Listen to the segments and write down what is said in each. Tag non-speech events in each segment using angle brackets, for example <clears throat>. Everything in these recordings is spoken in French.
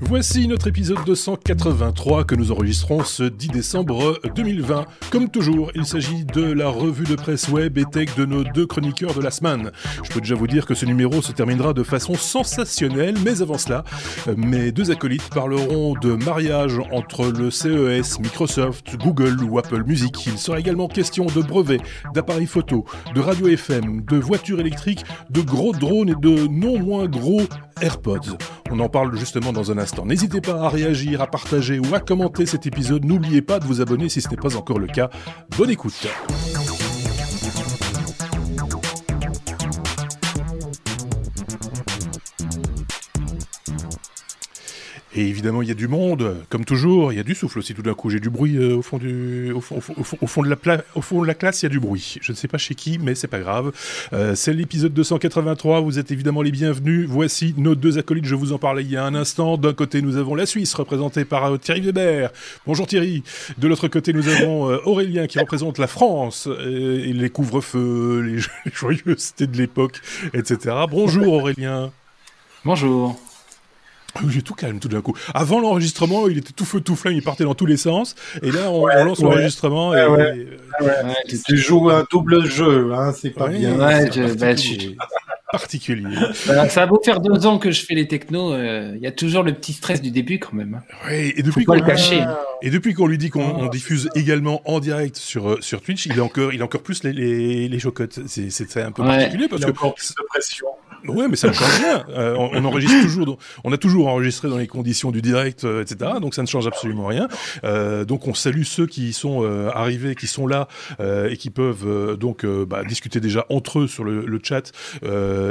Voici notre épisode 283 que nous enregistrons ce 10 décembre 2020. Comme toujours, il s'agit de la revue de presse web et tech de nos deux chroniqueurs de la semaine. Je peux déjà vous dire que ce numéro se terminera de façon sensationnelle, mais avant cela, mes deux acolytes parleront de mariage entre le CES, Microsoft, Google ou Apple Music. Il sera également question de brevets, d'appareils photo, de radio FM, de voitures électriques, de gros drones et de non moins gros AirPods. On en parle justement dans un N'hésitez pas à réagir, à partager ou à commenter cet épisode. N'oubliez pas de vous abonner si ce n'est pas encore le cas. Bonne écoute. Et évidemment, il y a du monde, comme toujours. Il y a du souffle aussi. Tout d'un coup, j'ai du bruit au fond de la classe. Il y a du bruit. Je ne sais pas chez qui, mais c'est pas grave. Euh, c'est l'épisode 283. Vous êtes évidemment les bienvenus. Voici nos deux acolytes. Je vous en parlais il y a un instant. D'un côté, nous avons la Suisse, représentée par euh, Thierry Weber. Bonjour Thierry. De l'autre côté, nous avons euh, Aurélien qui représente la France et les couvre-feux, les, les <laughs> joyeusetés de l'époque, etc. Bonjour Aurélien. Bonjour. J'ai tout calme tout d'un coup. Avant l'enregistrement, il était tout feu tout flamme, il partait dans tous les sens. Et là, on, ouais, on lance ouais. l'enregistrement. Ouais, et, ouais. tu joues un double jeu, hein, c'est pas bien. Ouais, je, bah, je... particulier. Ça a beau faire deux ans que je fais les technos, il euh, y a toujours le petit stress du début quand même. Oui, et depuis qu'on le cacher. Et depuis qu'on lui dit qu'on diffuse également en direct sur euh, sur Twitch, il est encore il a encore plus les les, les chocottes. C'est c'est un peu particulier parce il que encore plus de pression. Ouais, mais ça ne change rien. Euh, on, on, enregistre toujours, on a toujours enregistré dans les conditions du direct, euh, etc. Donc ça ne change absolument rien. Euh, donc on salue ceux qui sont euh, arrivés, qui sont là euh, et qui peuvent donc bah, discuter déjà entre eux sur le, le chat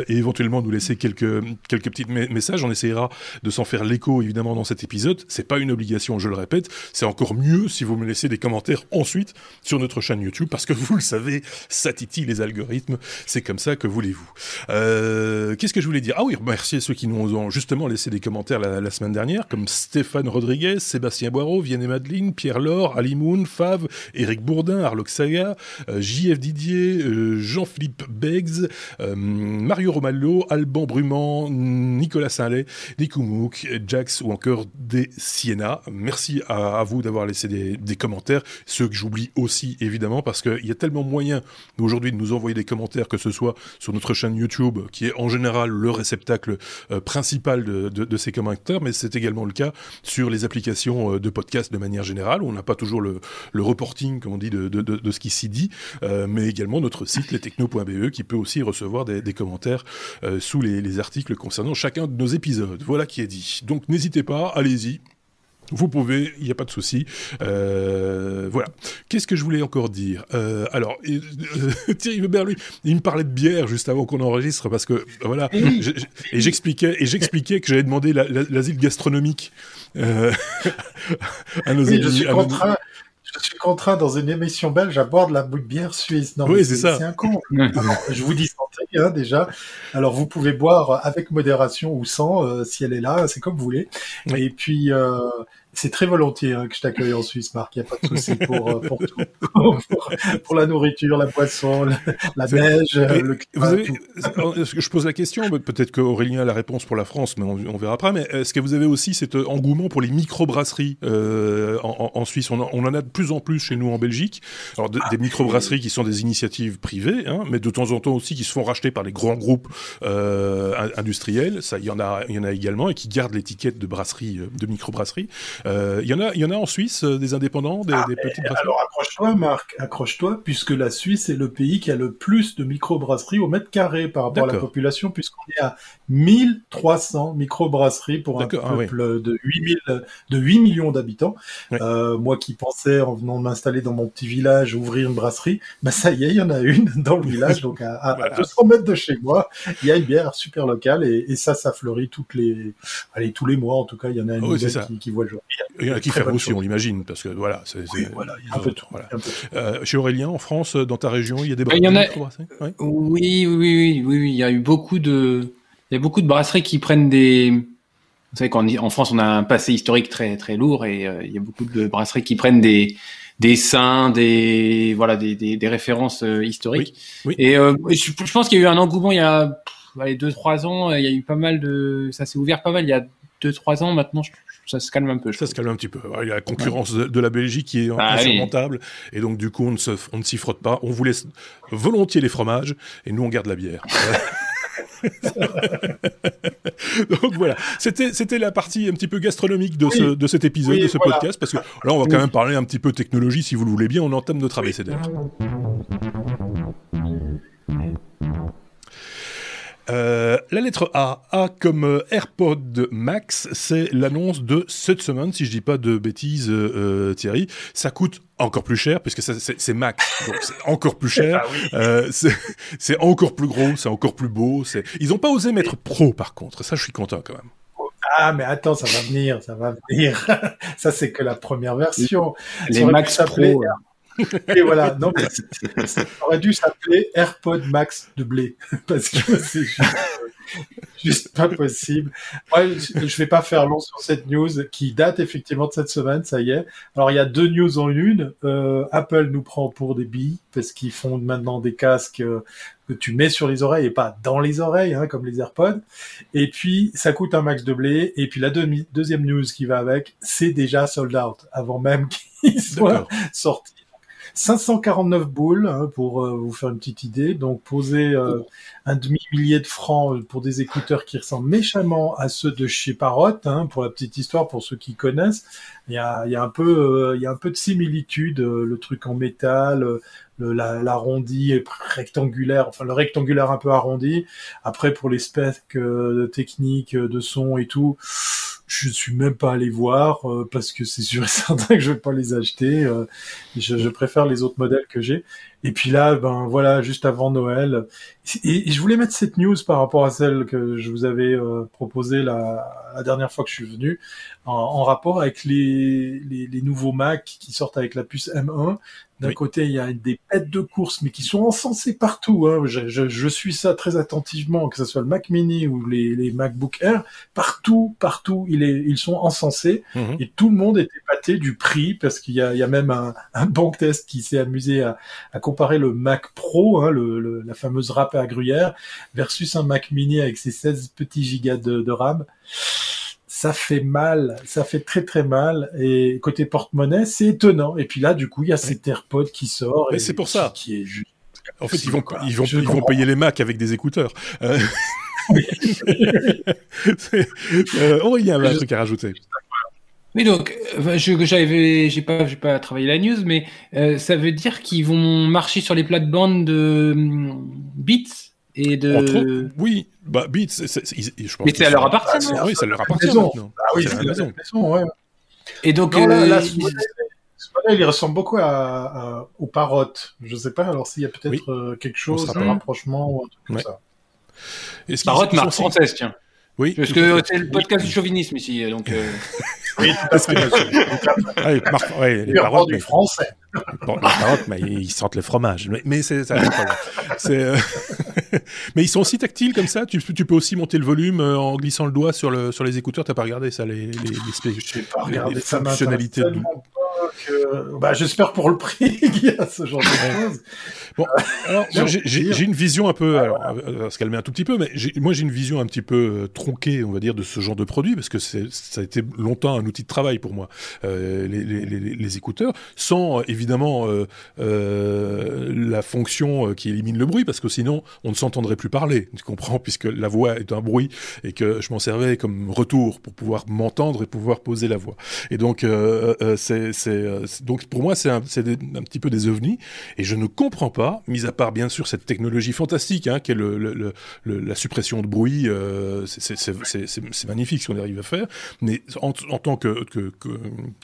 et éventuellement nous laisser quelques quelques petits messages. On essayera de s'en faire l'écho évidemment dans cet épisode. C'est pas une obligation, je le répète. C'est encore mieux si vous me laissez des commentaires ensuite sur notre chaîne YouTube parce que vous le savez, ça titille les algorithmes. C'est comme ça que voulez-vous. Euh, qu'est-ce que je voulais dire? Ah oui, remercier ceux qui nous ont justement laissé des commentaires la, semaine dernière, comme Stéphane Rodriguez, Sébastien Boireau, Vienne et Madeline, Pierre Laure, Ali Moon, Fav, Eric Bourdin, Arloc Saga, euh, JF Didier, euh, Jean-Philippe Beggs, euh, Mario Romallo, Alban Bruman, Nicolas Saint-Lay, Nikoumouk, Jax ou encore des Siena. Merci à, vous d'avoir laissé des, commentaires, ceux que j'oublie aussi évidemment, parce qu'il y a tellement moyen aujourd'hui de nous envoyer des commentaires, que ce soit sur notre chaîne YouTube, qui est en général le réceptacle euh, principal de, ces commentaires, mais c'est également le cas sur les applications euh, de podcast de manière générale. On n'a pas toujours le, reporting, comme on dit, de, ce qui s'y dit, euh, mais également notre site lestechno.be qui peut aussi recevoir des commentaires euh, sous les, les articles concernant chacun de nos épisodes. Voilà qui est dit. Donc n'hésitez pas, allez-y, vous pouvez, il n'y a pas de souci. Euh, voilà. Qu'est-ce que je voulais encore dire? Euh, Alors, euh, <laughs> Thierry Weber, lui, il me parlait de bière juste avant qu'on enregistre parce que voilà, et j'expliquais et j'expliquais que j'avais demandé l'asile gastronomique <laughs> à nos oui, je suis. Je suis contraint dans une émission belge à boire de la bière suisse. Non, oui, c'est ça. C'est un con. Alors, je vous dis santé hein, déjà. Alors vous pouvez boire avec modération ou sans, euh, si elle est là, c'est comme vous voulez. Oui. Et puis euh, c'est très volontiers hein, que je t'accueille en Suisse, Marc. Il n'y a pas de souci pour, euh, pour tout. <laughs> pour, pour, la nourriture, la poisson, la, la neige, le climat, avez, Je pose la question, peut-être qu'Aurélien a la réponse pour la France, mais on, on verra après. Mais est-ce que vous avez aussi cet engouement pour les microbrasseries euh, en, en, Suisse? On en, on en, a de plus en plus chez nous en Belgique. Alors de, des microbrasseries qui sont des initiatives privées, hein, mais de temps en temps aussi qui se font racheter par les grands groupes euh, industriels. Ça, il y en a, il y en a également et qui gardent l'étiquette de brasserie, de microbrasserie. Il euh, y en a, il y en a en Suisse euh, des indépendants, des, ah, des petites brasseries? Alors accroche-toi, Marc, accroche-toi, puisque la Suisse est le pays qui a le plus de microbrasseries au mètre carré par rapport à la population, puisqu'on est à 1300 microbrasseries pour un peuple ah, oui. de 8000, de 8 millions d'habitants. Oui. Euh, moi qui pensais en venant de m'installer dans mon petit village ouvrir une brasserie, bah ça y est, il y en a une <laughs> dans le village, donc à, à, voilà. à 200 mètres de chez moi, il y a une bière super locale et, et, ça, ça fleurit toutes les, allez tous les mois en tout cas, il y en a une qui, qui voit le jour. Il y en a qui ferment aussi, on l'imagine, parce que voilà, c'est. Oui, voilà, a un peu de tout. Voilà. Euh, chez Aurélien, en France, dans ta région, il y a des brasseries. Il y en a... oui, oui, oui, oui, oui, il y a eu beaucoup de, il y a beaucoup de brasseries qui prennent des. Vous savez qu'en en France, on a un passé historique très très lourd et euh, il y a beaucoup de brasseries qui prennent des des saints, des voilà, des, des, des références euh, historiques. Oui, oui. Et euh, je, je, pense qu'il y a eu un engouement il y a allez, deux trois ans. Il y a eu pas mal de, ça s'est ouvert pas mal. Il y a 2-3 ans maintenant, ça se calme un peu. Ça se calme un petit peu. Il y a la concurrence de, la Belgique qui est ah insurmontable, et donc du coup on ne, on ne s'y frotte pas. On vous laisse volontiers les fromages, et nous on garde la bière. <laughs> Donc voilà, c'était c'était la partie un petit peu gastronomique de, ce, de cet épisode, de ce podcast, parce que là on va quand même parler un petit peu technologie, si vous le voulez bien, on entame notre ABCD. Euh, la lettre A, A comme euh, AirPod Max, c'est l'annonce de cette semaine, si je dis pas de bêtises, euh, Thierry. Ça coûte encore plus cher, puisque c'est Max, donc c'est encore plus cher. <laughs> Ah c'est encore plus gros, c'est encore plus beau. Ils n'ont pas osé mettre Pro, par contre. Ça, je suis content quand même. Ah, mais attends, ça va venir, ça va venir. <laughs> ça, c'est que la première version. Les Max Pro. Et voilà, non, mais ça aurait dû s'appeler AirPod Max de blé, <laughs> parce que c'est juste, pas possible. Moi, je vais pas faire long sur cette news qui date effectivement de cette semaine, ça y est. Alors, il y a deux news en une. Euh, Apple nous prend pour des billes, parce qu'ils font maintenant des casques euh, que tu mets sur les oreilles et pas dans les oreilles, hein, comme les AirPods. Et puis, ça coûte un max de blé. Et puis, la deuxième news qui va avec, c'est déjà sold out, avant même <laughs> qu'il soit sorti 549 boules hein, pour euh, vous faire une petite idée. Donc poser euh, un demi millier de francs pour des écouteurs qui ressemblent méchamment à ceux de chez Parrot. Hein, pour la petite histoire, pour ceux qui connaissent, il y a, y a un peu, euh, il y a un peu de similitude. le truc en métal, l'arrondi rectangulaire, enfin le rectangulaire un peu arrondi. Après pour les specs techniques de son et tout je suis même pas allé voir euh, parce que c'est sûr et certain que je vais pas les acheter. Euh, je, préfère les autres modèles que j'ai. Et puis là, ben voilà, juste avant Noël. Et, je voulais mettre cette news par rapport à celle que je vous avais euh, proposée la, la, dernière fois que je suis venu, en, en rapport avec les, les, les, nouveaux Mac qui sortent avec la puce M1. D'un côté, il y a des pets de course, mais qui sont encensés partout. Hein. Je, je, je, suis ça très attentivement, que ce soit le Mac Mini ou les, les MacBook Air. Partout, partout, il est, ils sont encensés. Mhm. Et tout le monde est épaté du prix, parce qu'il y y a même un, un bank test qui s'est amusé à, à comparer le Mac Pro, hein, le, la fameuse râpe à gruyère, versus un Mac Mini avec ses 16 petits gigas de, RAM. Ça fait mal, ça fait très très mal. Et côté porte-monnaie, c'est étonnant. Et puis là, du coup, il y a cet AirPod qui sort. Mais c'est pour ça. Qui, est juste... En fait, ils vont, ils vont, ils vont payer les Macs avec des écouteurs. Euh... <laughs> <laughs> euh, Aurélien avait un truc à rajouter. Oui, donc, je j'avais, j'ai pas, j'ai pas travaillé la news, mais euh, ça veut dire qu'ils vont marcher sur les plates-bandes de hum, Beats? Et de. oui, bah Beats, je pense. Mais ça leur appartient. Ah, oui, ça leur appartient maintenant. Ah oui, c'est la maison. Ouais. Et donc. Non, là, euh, il ressemble beaucoup à, à, au Parrot. Je sais pas, alors s'il y a peut-être euh, quelque chose, un rapprochement ou un truc comme ça. Parrot marque française, tiens. Oui. Parce que c'est le podcast du chauvinisme ici, donc. Euh... <laughs> oui, tout à fait. ouais, les paroles du français. Les parottes, mais ils sentent le fromage. Mais, mais c'est ça. euh... <laughs> mais ils sont aussi tactiles comme ça? Tu, tu, peux aussi monter le volume euh, en glissant le doigt sur le sur les écouteurs? T'as pas regardé ça les les, les, les, pas regardé, les fonctionnalités. Ça bah, j'espère pour le prix qu'il y a ce genre de <laughs> choses. Bon, alors, j'ai une vision un peu, alors, à se calmer un tout petit peu, mais moi j'ai une vision un petit peu euh, tronquée, on va dire, de ce genre de produit, parce que ça a été longtemps un outil de travail pour moi, euh, les, les, les, les, écouteurs, sans euh, évidemment euh, euh, la fonction qui élimine le bruit, parce que sinon on ne s'entendrait plus parler, tu comprends, <laughs> puisque la voix est un bruit, et que je m'en servais comme retour pour pouvoir m'entendre et pouvoir poser la voix. Et donc, c'est donc pour moi c'est un, un petit peu des ovnis, et je ne comprends pas mis à part bien sûr cette technologie fantastique hein, le, le, la suppression de bruit, euh, c'est magnifique ce qu'on arrive à faire, mais en, tant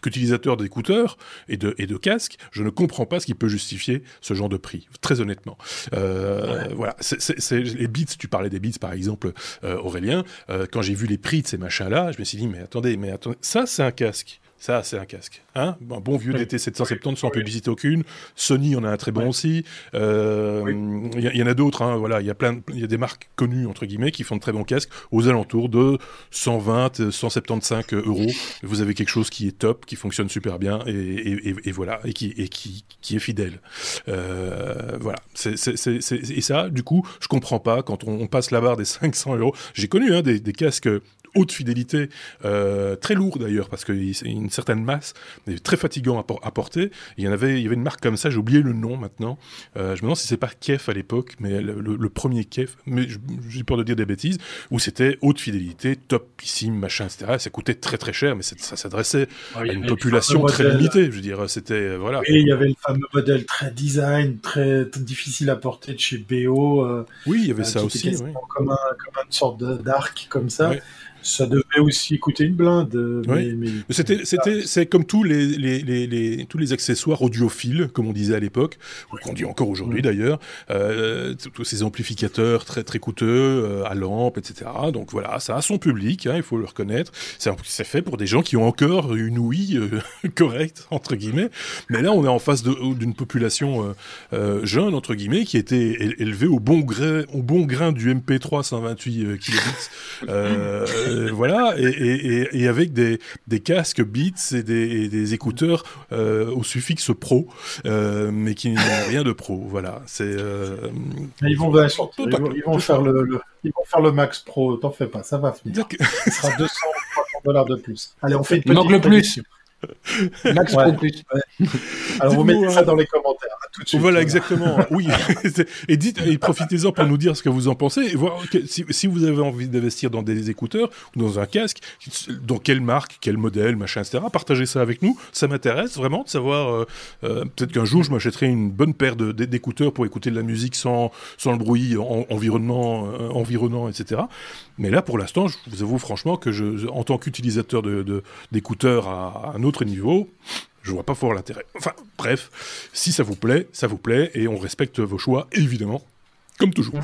qu'utilisateur que, d'écouteurs et de, et de casques, je ne comprends pas ce qui peut justifier ce genre de prix, très honnêtement. Euh, Voilà, c'est les Beats, tu parlais des Beats par exemple, euh, Aurélien, euh, quand j'ai vu les prix de ces machins-là, je me suis dit, mais attendez, mais attendez, ça c'est un casque. Ça, c'est un casque. Hein un bon vieux DT 770 sans publicité aucune. Sony en a un très bon aussi. Il euh, y, en a d'autres. Hein, voilà, il y a plein, il y a des marques connues entre guillemets qui font de très bons casques aux alentours de 120, 175 euros. Vous avez quelque chose qui est top, qui fonctionne super bien et, et, et voilà et qui et qui, qui est fidèle. Euh, voilà. Et ça, du coup, je comprends pas quand on, passe la barre des 500 euros. J'ai connu hein, des, des casques haute fidélité, euh, très lourd d'ailleurs parce qu'il y a une certaine masse, mais très fatigant à, porter. Il y en avait, il y avait une marque comme ça, j'ai oublié le nom maintenant. Euh, je me demande si c'est pas Kef à l'époque, mais le, premier Kef, mais j'ai peur de dire des bêtises, où c'était haute fidélité, topissime, machin, etc. Ça coûtait très très cher, mais ça s'adressait à une population très limitée. Je veux dire, c'était euh, voilà. Et il y avait le fameux modèle très design, très, difficile à porter de chez BO. oui, il y avait ça aussi. Oui. Comme, un, comme une sorte d'arc comme ça. Ça devait aussi coûter une blinde. Mais, mais... C'était, c'était, c'est comme tous les, les, les, les, tous les accessoires audiophiles, comme on disait à l'époque, ou qu'on dit encore aujourd'hui d'ailleurs. Euh, tous ces amplificateurs très très coûteux euh, à lampe, etc. Donc voilà, ça a son public, hein, il faut le reconnaître. C'est, c'est fait pour des gens qui ont encore une ouïe euh, <laughs> correcte entre guillemets. Mais là, on est en face d'une population euh, euh, jeune entre guillemets qui était élevée au bon grain, au bon grain du MP3 128 kilobits. <laughs> Euh, voilà, et, avec des, casques Beats et des, écouteurs euh, au suffixe pro, euh, mais qui n'ont <laughs> rien de pro. Voilà, c'est. ils vont, ils vont, faire le, ils vont faire le Max Pro. T'en fais pas, ça va finir. Ce sera 200 dollars de plus. Allez, on fait une petite. le plus. <laughs> Max Pro Plus. Alors vous mettez ça dans les commentaires. tout de suite, voilà, exactement. <laughs> oui. et dites, et profitez-en pour nous dire ce que vous en pensez et voir si, vous avez envie d'investir dans des écouteurs ou dans un casque, dans quelle marque, quel modèle, machin, etc. Partagez ça avec nous. Ça m'intéresse vraiment de savoir. Euh, euh, peut-être qu'un jour je m'achèterai une bonne paire d'écouteurs pour écouter de la musique sans, sans le bruit environnement, euh, environnant, etc. Mais là, pour l'instant, je vous avoue franchement que je, en tant qu'utilisateur d'écouteurs de, à, un autre niveau, je vois pas fort l'intérêt. Enfin, bref, si ça vous plaît, ça vous plaît, et on respecte vos choix, évidemment, comme toujours.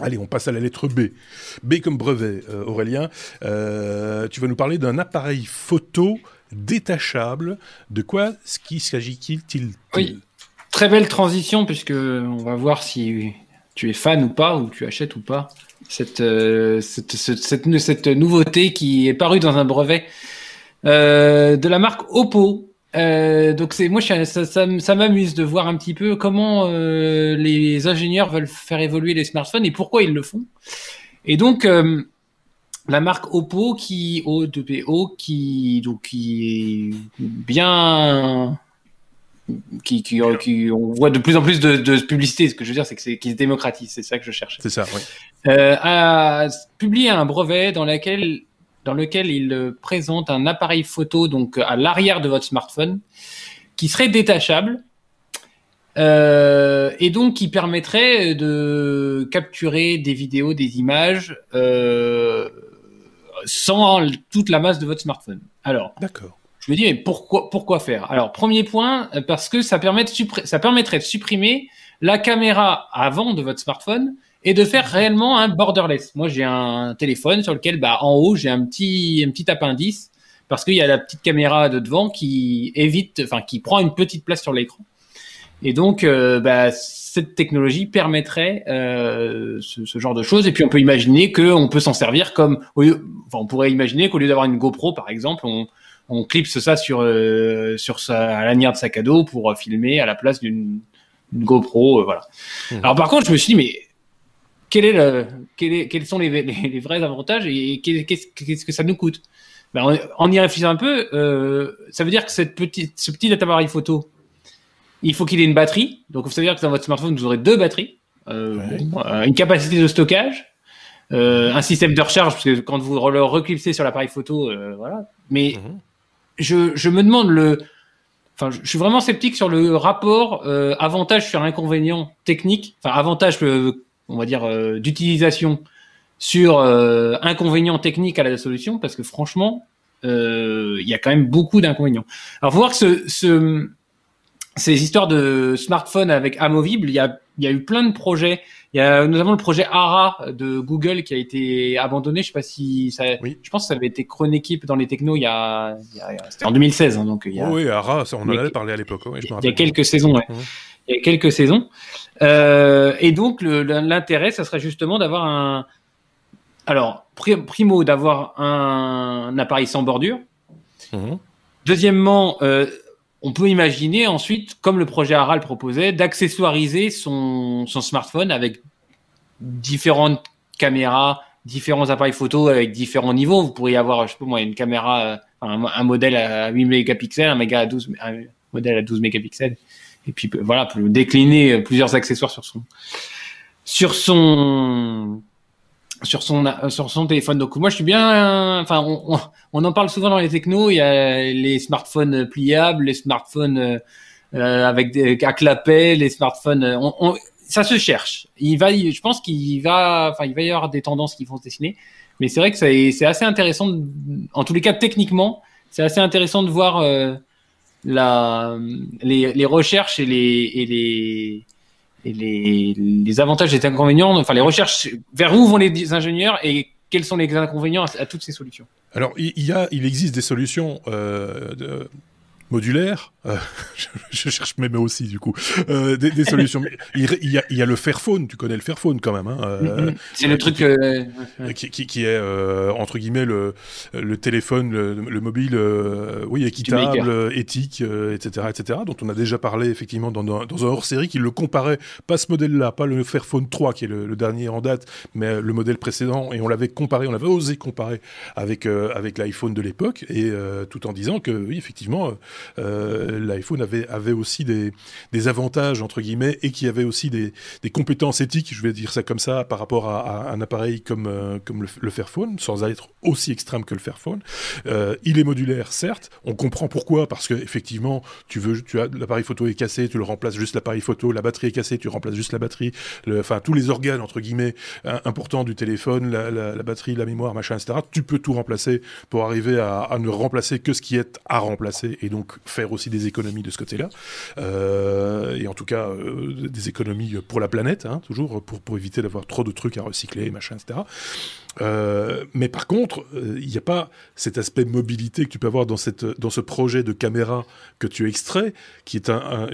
Allez, on passe à la lettre B. B comme brevet, euh, Aurélien. Euh, tu vas nous parler d'un appareil photo détachable. De quoi s'agit-il Oui, très belle transition puisque on va voir si tu es fan ou pas ou tu achètes ou pas cette euh, cette, cette, cette, nouveauté qui est parue dans un brevet euh, de la marque Oppo. Euh, donc c'est moi ça, ça, ça m'amuse de voir un petit peu comment euh, les ingénieurs veulent faire évoluer les smartphones et pourquoi ils le font. Et donc euh, la marque Oppo qui O2PO qui donc qui est bien qui, qui, qui, on voit de plus en plus de, de publicité. Ce que je veux dire, c'est que c'est qui se démocratise. C'est ça que je cherche. C'est ça, oui. Euh, a publié un brevet dans lequel, dans lequel il présente un appareil photo donc à l'arrière de votre smartphone qui serait détachable. Euh, et donc qui permettrait de capturer des vidéos, des images euh, sans toute la masse de votre smartphone. Alors, d'accord. Je me dis, mais pourquoi, pourquoi faire? Alors, premier point, euh, parce que ça, permet de ça permettrait de supprimer la caméra avant de votre smartphone et de faire réellement un borderless. Moi, j'ai un téléphone sur lequel, bah, en haut, j'ai un petit, un petit appendice parce qu'il y a la petite caméra de devant qui évite, enfin, qui prend une petite place sur l'écran. Et donc, euh, bah, cette technologie permettrait euh, ce, ce, genre de choses. Et puis, on peut imaginer qu'on peut s'en servir comme, enfin, on pourrait imaginer qu'au lieu d'avoir une GoPro, par exemple, on, on clipse ça sur euh, sur sa lanière de sac à dos pour filmer à la place d'une GoPro, euh, voilà. Mmh. Alors par contre, je me suis dit mais quel est le, quel est, quels sont les, les, vrais avantages et qu'est-ce que ça nous coûte? Ben, en, y réfléchissant un peu, euh, ça veut dire que cette petite, ce petit appareil photo, il faut qu'il ait une batterie. Donc, ça veut dire que dans votre smartphone, vous aurez deux batteries, euh, une capacité de stockage, euh, un système de recharge, parce que quand vous le reclipsez sur l'appareil photo, voilà. Mais mmh je, je me demande le. Enfin, je suis vraiment sceptique sur le rapport euh, avantage sur inconvénient technique, enfin avantage, euh, on va dire, euh, d'utilisation sur euh, inconvénient technique à la solution, parce que franchement, il y a quand même beaucoup d'inconvénients. Alors, faut voir que ce, ce, ces histoires de smartphone avec amovible, il y a, y a eu plein de projets il y a notamment le projet ARA de Google qui a été abandonné. Je sais pas si ça. Oui. Je pense que ça avait été Chronéquipe dans les technos il y a. Il y a en 2016, hein, donc il y a. oui, ARA, on en avait parlé à l'époque. Oui, il y a quelques saisons. Ouais. Il y a quelques saisons. Euh, et donc l'intérêt, ça serait justement d'avoir un. Alors, primo, d'avoir un, un, appareil sans bordure. Mmh. Deuxièmement, euh, on peut imaginer ensuite, comme le projet Aral proposait, d'accessoiriser son, son smartphone avec différentes caméras, différents appareils photo avec différents niveaux. Vous pourriez avoir, je sais pas moi, une caméra, un, modèle à 8 mégapixels, un, méga à 12, un modèle à 12 mégapixels, et puis voilà, décliner plusieurs accessoires sur son sur son sur son sur son téléphone. Donc moi je suis bien. Enfin, on, on, en parle souvent dans les technos. Il y a les smartphones pliables, les smartphones euh, avec des à clapet, les smartphones. On, on, ça se cherche. Il va, je pense qu'il va, enfin, il va y avoir des tendances qui vont se dessiner. Mais c'est vrai que c'est assez intéressant. en tous les cas, techniquement, c'est assez intéressant de voir euh, la, les, recherches et les les les, avantages et les inconvénients, enfin les recherches, vers où vont les ingénieurs et quels sont les inconvénients à, toutes ces solutions? Alors, il, y a, il existe des solutions euh, modulaires euh, <laughs> je, cherche mes mots aussi du coup euh, des, des, solutions. <laughs> il, y a, il, y a, le Fairphone, tu connais le Fairphone quand même. Hein, euh, c'est le truc qui, qui, qui, est entre guillemets le, le téléphone, le, mobile, oui équitable, éthique, etc., etc. Dont on a déjà parlé effectivement dans, dans, un hors-série qui le comparait, pas ce modèle-là, pas le Fairphone 3 qui est le, dernier en date, mais le modèle précédent, et on l'avait comparé, on avait osé comparer avec avec l'iPhone de l'époque, et tout en disant que oui effectivement l'iPhone avait, aussi des, avantages, entre guillemets, et qui avait aussi des, compétences éthiques, je vais dire ça comme ça, par rapport à, un appareil comme, euh, comme le, Fairphone, sans être aussi extrême que le Fairphone. Euh, il est modulaire, certes, on comprend pourquoi, parce que effectivement, tu veux, tu as l'appareil photo est cassé, tu le remplaces juste l'appareil photo, la batterie est cassée, tu remplaces juste la batterie, enfin tous les organes entre guillemets importants du téléphone, la, batterie, la mémoire, machin, etc. Tu peux tout remplacer pour arriver à ne remplacer que ce qui est à remplacer et donc faire aussi des économies de ce côté-là. Euh, et en tout cas, euh, des économies pour la planète, hein, toujours, pour, pour éviter d'avoir trop de trucs à recycler, machin, etc. Euh, mais par contre, il n'y a pas cet aspect mobilité que tu peux avoir dans, cette, dans ce projet de caméra que tu extrais, qui est un,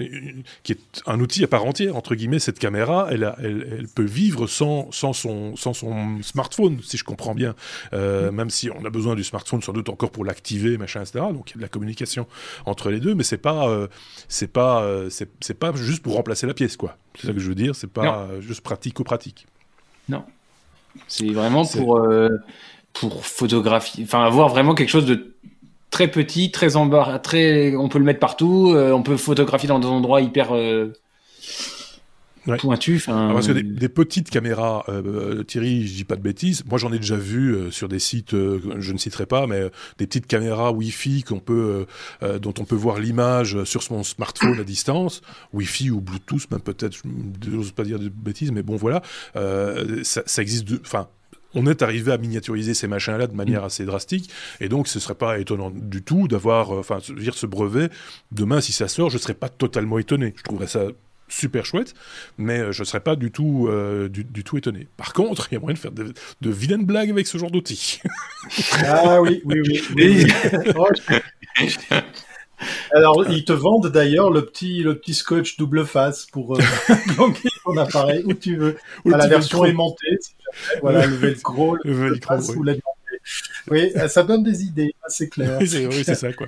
qui est un outil à part entière, entre guillemets. Cette caméra, elle, a, elle, elle, peut vivre sans, sans, son, sans son smartphone, si je comprends bien. Euh, même si on a besoin du smartphone sans doute encore pour l'activer, machin, etc. Donc il y a de la communication entre les deux, mais c'est pas, euh, c'est pas, euh, c'est pas juste pour remplacer la pièce, quoi. C'est ça que je veux dire. C'est pas juste pratico-pratique. Non. C'est vraiment pour, euh, pour photographier, enfin avoir vraiment quelque chose de très petit, très embarras, très, on peut le mettre partout, euh, on peut photographier dans des endroits hyper euh, pointus. Ah, parce que des, petites caméras, Thierry, je dis pas de bêtises, moi j'en ai déjà vu sur des sites, je ne citerai pas, mais des petites caméras Wi-Fi qu'on peut, dont on peut voir l'image sur son smartphone à distance, Wi-Fi ou Bluetooth, même peut-être, je n'ose pas dire de bêtises, mais bon voilà, ça, ça, existe, enfin on est arrivé à miniaturiser ces machins-là de manière mm. assez drastique, et donc ce serait pas étonnant du tout d'avoir, euh, enfin, dire ce brevet. Demain, si ça sort, je serais pas totalement étonné. Je trouverais ça super chouette, mais euh, je ne serais pas du tout, euh, du, tout étonné. Par contre, il y a moyen de faire de, vilaines blagues avec ce genre d'outils. <laughs> ah oui, oui, oui. oui. <laughs> Alors, ils te vendent d'ailleurs le petit, le petit scotch double face pour euh, <laughs> ton appareil où tu veux. la version aimantée, voilà, le velcro, le, le face ou Oui, ça donne des idées, c'est clair. oui, c'est ça, quoi.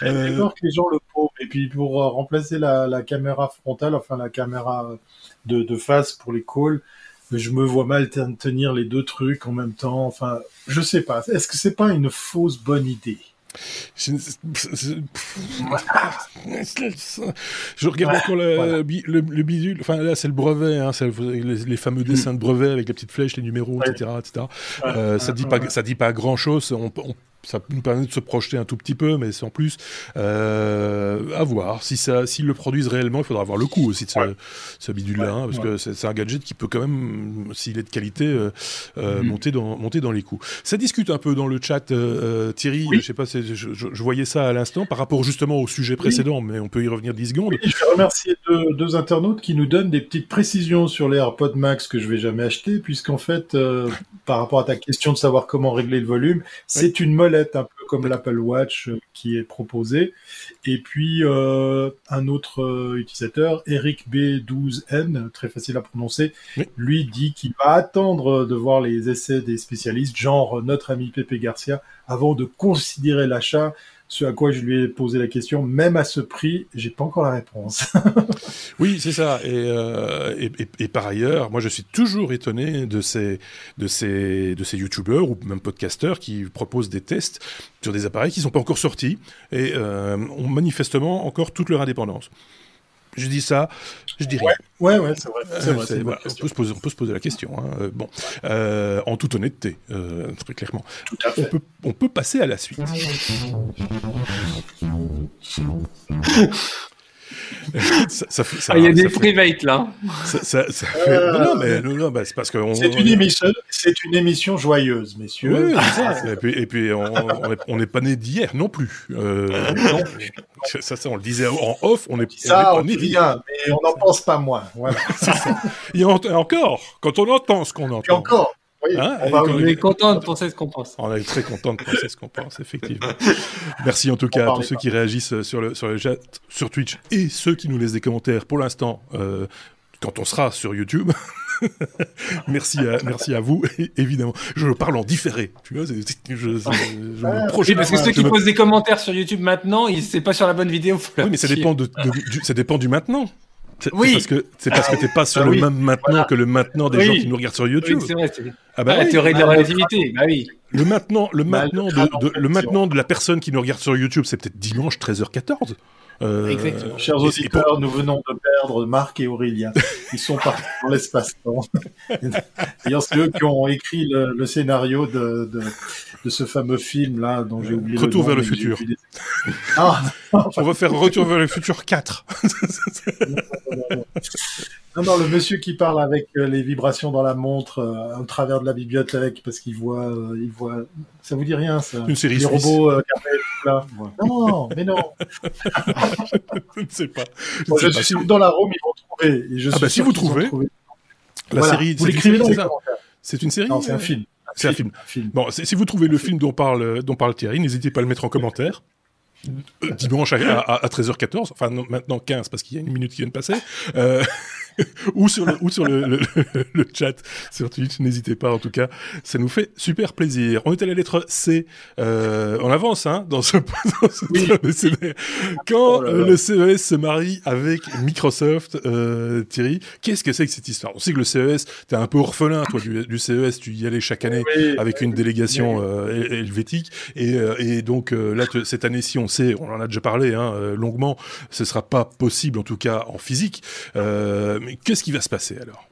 J'ai euh... peur que les gens le. Et puis, pour euh, remplacer la, la, caméra frontale, enfin, la caméra de, de face pour les calls, je me vois mal tenir les deux trucs en même temps. Enfin, je sais pas. Est-ce que c'est pas une fausse bonne idée? <laughs> Je regarde encore le, le, bidule. Enfin, là, c'est le brevet, hein, les, fameux mm. dessins de brevet avec les petites flèches, les numéros, etc. etc. Euh, ça dit pas, ça dit pas grand chose. On, on ça nous permet de se projeter un tout petit peu, mais sans plus. Euh, à voir. Si ça, s'ils le produisent réellement, il faudra avoir le coût aussi de ce, bidule-là, hein, parce que c'est un gadget qui peut quand même, s'il est de qualité, euh, euh, mhm. monter, dans, monter dans les coûts. Ça discute un peu dans le chat, Thierry. Je sais pas, je, je, voyais ça à l'instant par rapport justement au sujet précédent, mais on peut y revenir 10 secondes. je vais remercier deux, deux, internautes qui nous donnent des petites précisions sur les AirPods Max que je vais jamais acheter, puisqu'en fait, par rapport à ta question de savoir comment régler le volume, c'est une un peu comme l'Apple Watch euh, qui est proposé. Et puis euh, un autre euh, utilisateur, Eric B12N, très facile à prononcer, lui dit qu'il va attendre de voir les essais des spécialistes, genre notre ami Pepe Garcia, avant de considérer l'achat Ce à quoi je lui ai posé la question, même à ce prix, j'ai pas encore la réponse. <laughs> oui, c'est ça. Euh, et, par ailleurs, moi, je suis toujours étonné de ces, de ces, de ces youtubeurs ou même podcasteurs qui proposent des tests sur des appareils qui sont pas encore sortis et euh, ont manifestement encore toute leur indépendance. Je dis ça, je dis rien. Ouais, ouais, c'est vrai. Euh, vrai on, peut se poser, on, peut se poser, la question. Hein. Euh, bon, euh, en toute honnêteté, euh, très clairement. Tout à fait. On, peut, on peut passer à la suite. <laughs> ça, ça, ah, il y a des privates là. Ça, fait... euh... Non, mais non, bah, c'est parce que c'est une émission, c'est une émission joyeuse, messieurs. Oui, ça. et puis, et puis on n'est pas né d'hier non plus. Euh, non. Ça, ça, on le disait en off, on est, ça, on est pas né d'hier. Mais on n'en pense pas moins. Voilà. <laughs> ça. Et encore, quand on entend ce qu'on entend. Et encore. Hein on, est content de penser ce qu'on pense. On est très content de penser ce qu'on pense, effectivement. <laughs> Merci en tout cas à tous ceux qui réagissent sur le, sur le chat, sur Twitch et ceux qui nous laissent des commentaires pour l'instant. Euh, quand on sera sur YouTube. <laughs> merci, à, merci à vous, évidemment. Je parle en différé. Tu vois, je, je, oui, parce que ceux qui posent des commentaires sur YouTube maintenant, c'est pas sur la bonne vidéo. Oui, mais ça dépend, de, du, ça dépend du maintenant. Oui. Parce que c'est parce que t'es pas sur ah le même maintenant que le maintenant des gens qui nous regardent sur YouTube. Oui, c'est vrai. Ah bah ah, La théorie de la ah, relativité. Bah oui. Le maintenant, le maintenant de, le maintenant de la personne qui nous regarde sur YouTube, c'est peut-être dimanche 13h14. Euh. Chers auditeurs, nous venons de perdre Marc et Aurélien. Ils sont partis dans l'espace-temps. <laughs> D'ailleurs, c'est eux qui ont écrit le, le scénario de, de, de, ce fameux film-là dont j'ai oublié Retour le nom, vers le futur. Ah, On va faire Retour vers le futur 4. <laughs> Non, non, le monsieur qui parle avec euh, les vibrations dans la montre euh, au travers de la bibliothèque parce qu'il voit, euh, il voit. Ça vous dit rien, ça? Une série Les robots euh, là. Non, mais non. je ne sais pas. Je, Moi, sais je pas. suis si dans la room, ils vont trouver. Et je ah bah si vous trouvez, la voilà. série. Vous l'écrivez dans les commentaires. C'est une série Non, c'est un film. C'est un film. film. Bon, si vous trouvez le film dont parle, dont parle Thierry, n'hésitez pas à le mettre en commentaire dimanche à, à, à, 13h14, enfin non, maintenant 15 parce qu'il y a une minute qui vient de passer. Euh, <laughs> ou sur, le, ou sur le, le, <laughs> le, chat sur Twitch. N'hésitez pas, en tout cas, ça nous fait super plaisir. On est à la lettre C. Euh, on avance hein, dans ce, <laughs> dans ce oui. Quand oh le CES se marie avec Microsoft, euh, Thierry, qu'est-ce que c'est que cette histoire? On sait que le CES, t'es un peu orphelin, toi, du, du, CES. Tu y allais chaque année oui, avec une délégation euh, helvétique. Et, euh, et donc euh, là, cette année-ci, on sait, on en a déjà parlé hein, euh, longuement, ce sera pas possible, en tout cas en physique. Euh, mais qu'est-ce qui va se passer alors?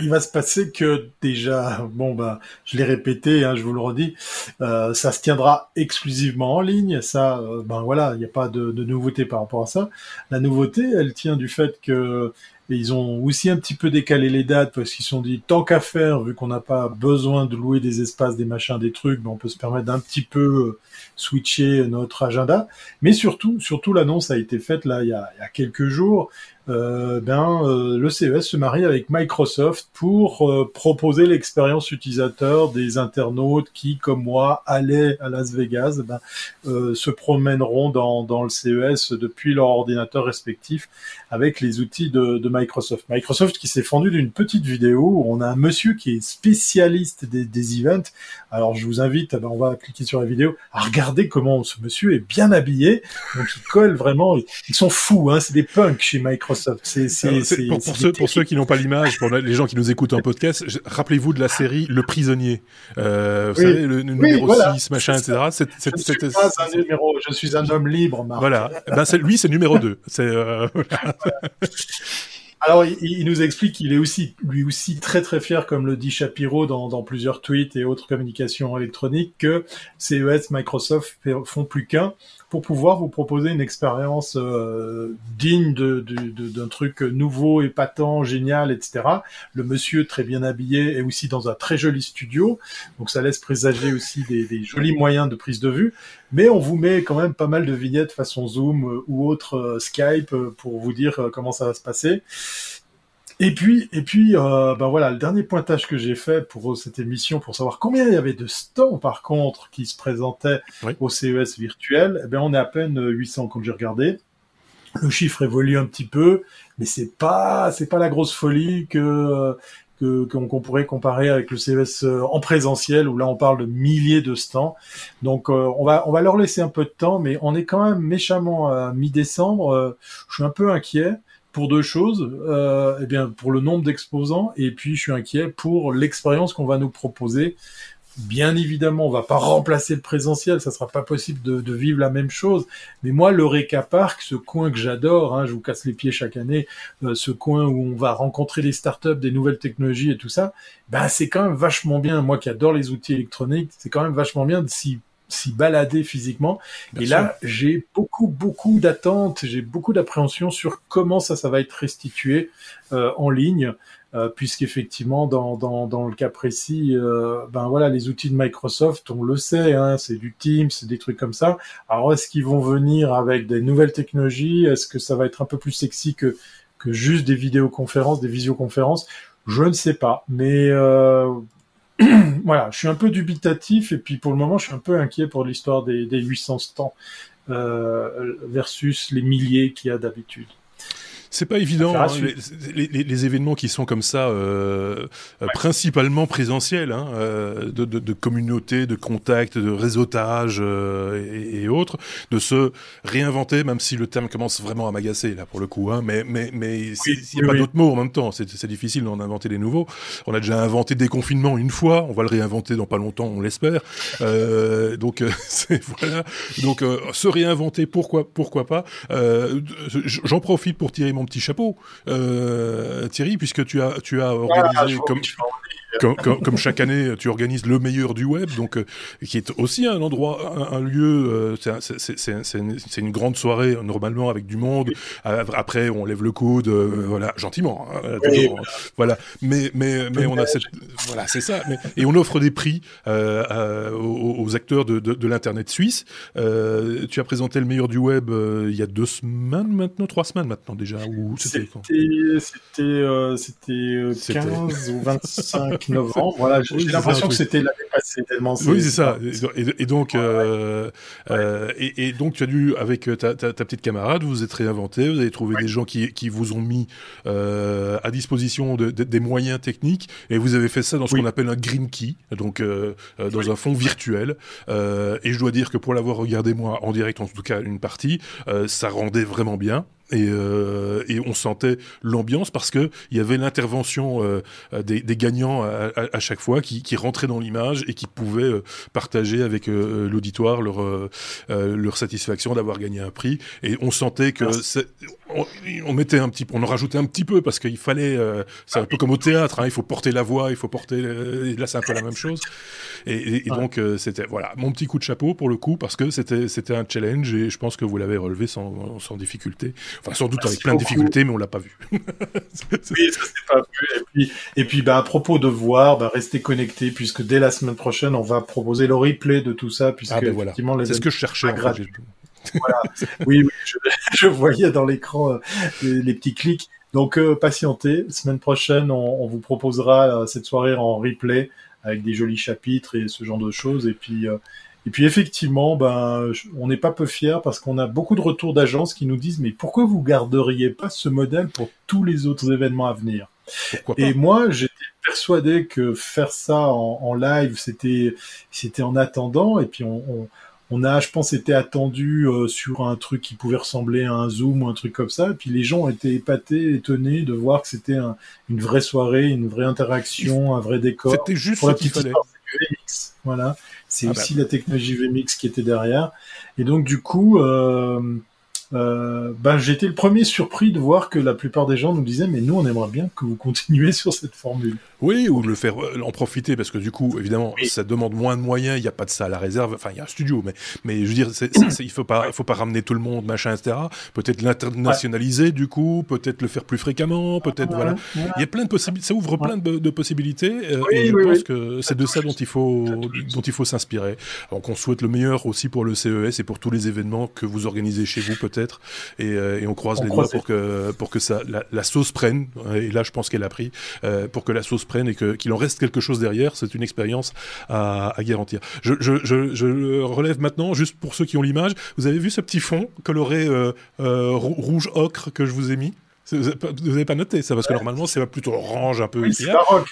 Il va se passer que déjà, bon bah, je l'ai répété, hein, je vous le redis, euh, ça se tiendra exclusivement en ligne. Ça, euh, ben voilà, il n'y a pas de, nouveauté par rapport à ça. La nouveauté, elle tient du fait que ils ont aussi un petit peu décalé les dates parce qu'ils se sont dit tant qu'à faire, vu qu'on n'a pas besoin de louer des espaces, des machins, des trucs, ben on peut se permettre d'un petit peu switcher notre agenda. Mais surtout, surtout l'annonce a été faite là il y a, il y a quelques jours euh, ben, euh, le CES se marie avec Microsoft pour euh, proposer l'expérience utilisateur des internautes qui, comme moi, allaient à Las Vegas, ben, euh, se promèneront dans, dans le CES depuis leur ordinateur respectif avec les outils de, de Microsoft. Microsoft qui s'est fendu d'une petite vidéo où on a un monsieur qui est spécialiste des, des events. Alors je vous invite, ben, on va cliquer sur la vidéo, à regarder comment ce monsieur est bien habillé. Donc il colle vraiment, ils sont fous, hein, c'est des punks chez Microsoft. C'est, c'est, pour, pour ceux, pour ceux qui n'ont pas l'image, pour les gens qui nous écoutent en podcast, rappelez-vous de la série Le Prisonnier. Euh, vous oui. savez, le, numéro oui, voilà. 6, machin, etc. Je, suis pas un numéro, je suis un homme libre, Marc. Voilà. Ben, c'est, lui, c'est numéro 2. C'est, euh... <laughs> <laughs> Alors, il, nous explique qu'il est aussi, lui aussi, très très fier, comme le dit Shapiro dans, dans plusieurs tweets et autres communications électroniques, que CES, Microsoft font plus qu'un pour pouvoir vous proposer une expérience euh, digne de, de, de, d'un truc nouveau, épatant, génial, etc. Le monsieur très bien habillé est aussi dans un très joli studio, donc ça laisse présager aussi des, des jolis moyens de prise de vue. Mais on vous met quand même pas mal de vignettes façon Zoom euh, ou autre euh, Skype euh, pour vous dire comment ça va se passer. Et puis, et puis, euh, ben voilà, le dernier pointage que j'ai fait pour cette émission, pour savoir combien il y avait de stands, par contre, qui se présentaient oui. au CES virtuel, eh ben on est à peine 800 quand j'ai regardé. Le chiffre évolue un petit peu, mais c'est pas, c'est pas la grosse folie que qu'on pourrait comparer avec le CES euh, en présentiel où là on parle de milliers de stands. Donc euh, on va on va leur laisser un peu de temps, mais on est quand même méchamment à mi-décembre. Euh, je suis un peu inquiet pour deux choses. Euh, eh bien pour le nombre d'exposants et puis je suis inquiet pour l'expérience qu'on va nous proposer Bien évidemment, on va pas remplacer le présentiel, ça sera pas possible de, vivre la même chose. Mais moi, le Reka Park, ce coin que j'adore, hein, je vous casse les pieds chaque année, euh, ce coin où on va rencontrer des startups, des nouvelles technologies et tout ça, ben c'est quand même vachement bien. Moi qui adore les outils électroniques, c'est quand même vachement bien de s'y s'y balader physiquement. et là, j'ai beaucoup, beaucoup d'attentes, j'ai beaucoup d'appréhension sur comment ça, ça va être restitué euh, en ligne. Euh, puisqu'effectivement, dans, dans, dans, le cas précis, euh, ben voilà, les outils de Microsoft, on le sait, hein, c'est du Teams, c'est des trucs comme ça. Alors, est-ce qu'ils vont venir avec des nouvelles technologies? Est-ce que ça va être un peu plus sexy que, que juste des vidéoconférences, des visioconférences? Je ne sais pas, mais euh, <clears throat> voilà, je suis un peu dubitatif et puis pour le moment, je suis un peu inquiet pour l'histoire des, des 800 stands euh, versus les milliers qu'il y a d'habitude. C'est pas évident. Hein, les, événements qui sont comme ça, euh, euh principalement présentiels, hein, euh, de, de, de, communauté, de contact, de réseautage et, et, autres, de se réinventer, même si le terme commence vraiment à m'agacer là pour le coup. Hein, mais mais mais il n'y a pas d'autres mots en même temps. C'est difficile d'en inventer des nouveaux. On a déjà inventé des confinements une fois. On va le réinventer dans pas longtemps, on l'espère. Euh, donc <laughs> voilà. Donc se réinventer, pourquoi pourquoi pas. J'en profite pour tirer mon petit chapeau, euh, Thierry, puisque tu as, tu as organisé comme, comme, chaque année, tu organises le meilleur du web, donc euh, qui est aussi un endroit, un, lieu. Euh, c'est une, une, grande soirée normalement avec du monde. Après, on lève le coude, voilà, gentiment, hein, voilà. Mais mais mais on a cette, voilà, c'est ça. Mais, et on offre des prix aux, acteurs de, de, de l'internet suisse. tu as présenté le meilleur du web il y a deux semaines maintenant, trois semaines maintenant déjà. c'était C'était 15 ou 25 novembre. <laughs> Voilà, j'ai l'impression que c'était l'année passée tellement. Oui, c'est ça. Et, donc, euh, euh, et, donc, tu as dû avec ta, ta, petite camarade, vous vous êtes réinventé, vous avez trouvé des gens qui, qui vous ont mis euh, à disposition de, des moyens techniques, et vous avez fait ça dans ce qu'on appelle un green key, donc dans un fond virtuel. et je dois dire que pour l'avoir regardé moi en direct, en tout cas une partie, ça rendait vraiment bien. Et, euh, et, on sentait l'ambiance parce que il y avait l'intervention euh, des, des, gagnants à, à, chaque fois qui, qui rentraient dans l'image et qui pouvaient euh, partager avec euh, l'auditoire leur euh, leur satisfaction d'avoir gagné un prix. Et on sentait que on, on, mettait un petit, on en rajoutait un petit peu parce qu'il fallait, c'est un peu comme au théâtre, hein, il faut porter la voix, il faut porter. là, c'est un peu la même chose. Et, et donc c'était voilà mon petit coup de chapeau pour le coup parce que c'était c'était un challenge et je pense que vous l'avez relevé sans, sans difficulté. Enfin, sans doute avec plein de difficultés, mais on l'a pas vu. <laughs> oui, ça s'est pas vu. Et puis, et puis bah, à propos de voir, bah, restez connectés, puisque dès la semaine prochaine, on va proposer le replay de tout ça, puisque ah ben effectivement, les c'est ce que je cherchais. En fait. voilà. <laughs> oui, oui <laughs> je, voyais dans l'écran euh, les, petits clics. Donc, euh, patientez. Semaine prochaine, on, vous proposera euh, cette soirée en replay avec des jolis chapitres et ce genre de choses. Et puis, et puis effectivement, ben, on n'est pas peu fiers parce qu'on a beaucoup de retours d'agences qui nous disent mais pourquoi vous garderiez pas ce modèle pour tous les autres événements à venir? Et moi, j'étais persuadé que faire ça en, live, c'était c'était en attendant. Et puis on, on, a, je pense, été attendu euh, sur un truc qui pouvait ressembler à un Zoom ou un truc comme ça. Et puis les gens ont été épatés, étonnés de voir que c'était une vraie soirée, une vraie interaction, un vrai décor. C'était juste ce qu'il fallait. Voilà. C'est ah aussi bah. la technologie VMix qui était derrière. Et donc du coup, euh, euh, ben, j'étais le premier surpris de voir que la plupart des gens nous disaient mais nous on aimerait bien que vous continuiez <laughs> sur cette formule. Oui, ou le faire euh, en profiter parce que du coup évidemment ça demande moins de moyens, il n'y a pas de ça à la réserve, enfin il y a un studio mais mais je veux dire c'est, il faut pas faut pas ramener tout le monde machin etc. Peut-être l'internationaliser du coup, peut-être le faire plus fréquemment, peut-être voilà. Il y a plein de possibilités, ça ouvre plein de, possibilités euh, et je pense que c'est de ça dont il faut dont il faut s'inspirer. Donc on souhaite le meilleur aussi pour le CES et pour tous les événements que vous organisez chez vous peut-être euh, et, on croise les doigts pour que pour que ça la, sauce prenne. Et là, je pense qu'elle a pris euh, pour que la sauce prenne et qu'il en reste quelque chose derrière. C'est une expérience à, garantir. Je, je, je, relève maintenant, juste pour ceux qui ont l'image, vous avez vu ce petit fond coloré euh, rouge ocre que je vous ai mis? Vous n'avez pas noté ça parce que normalement c'est plutôt orange un peu. Oui, c'est baroque.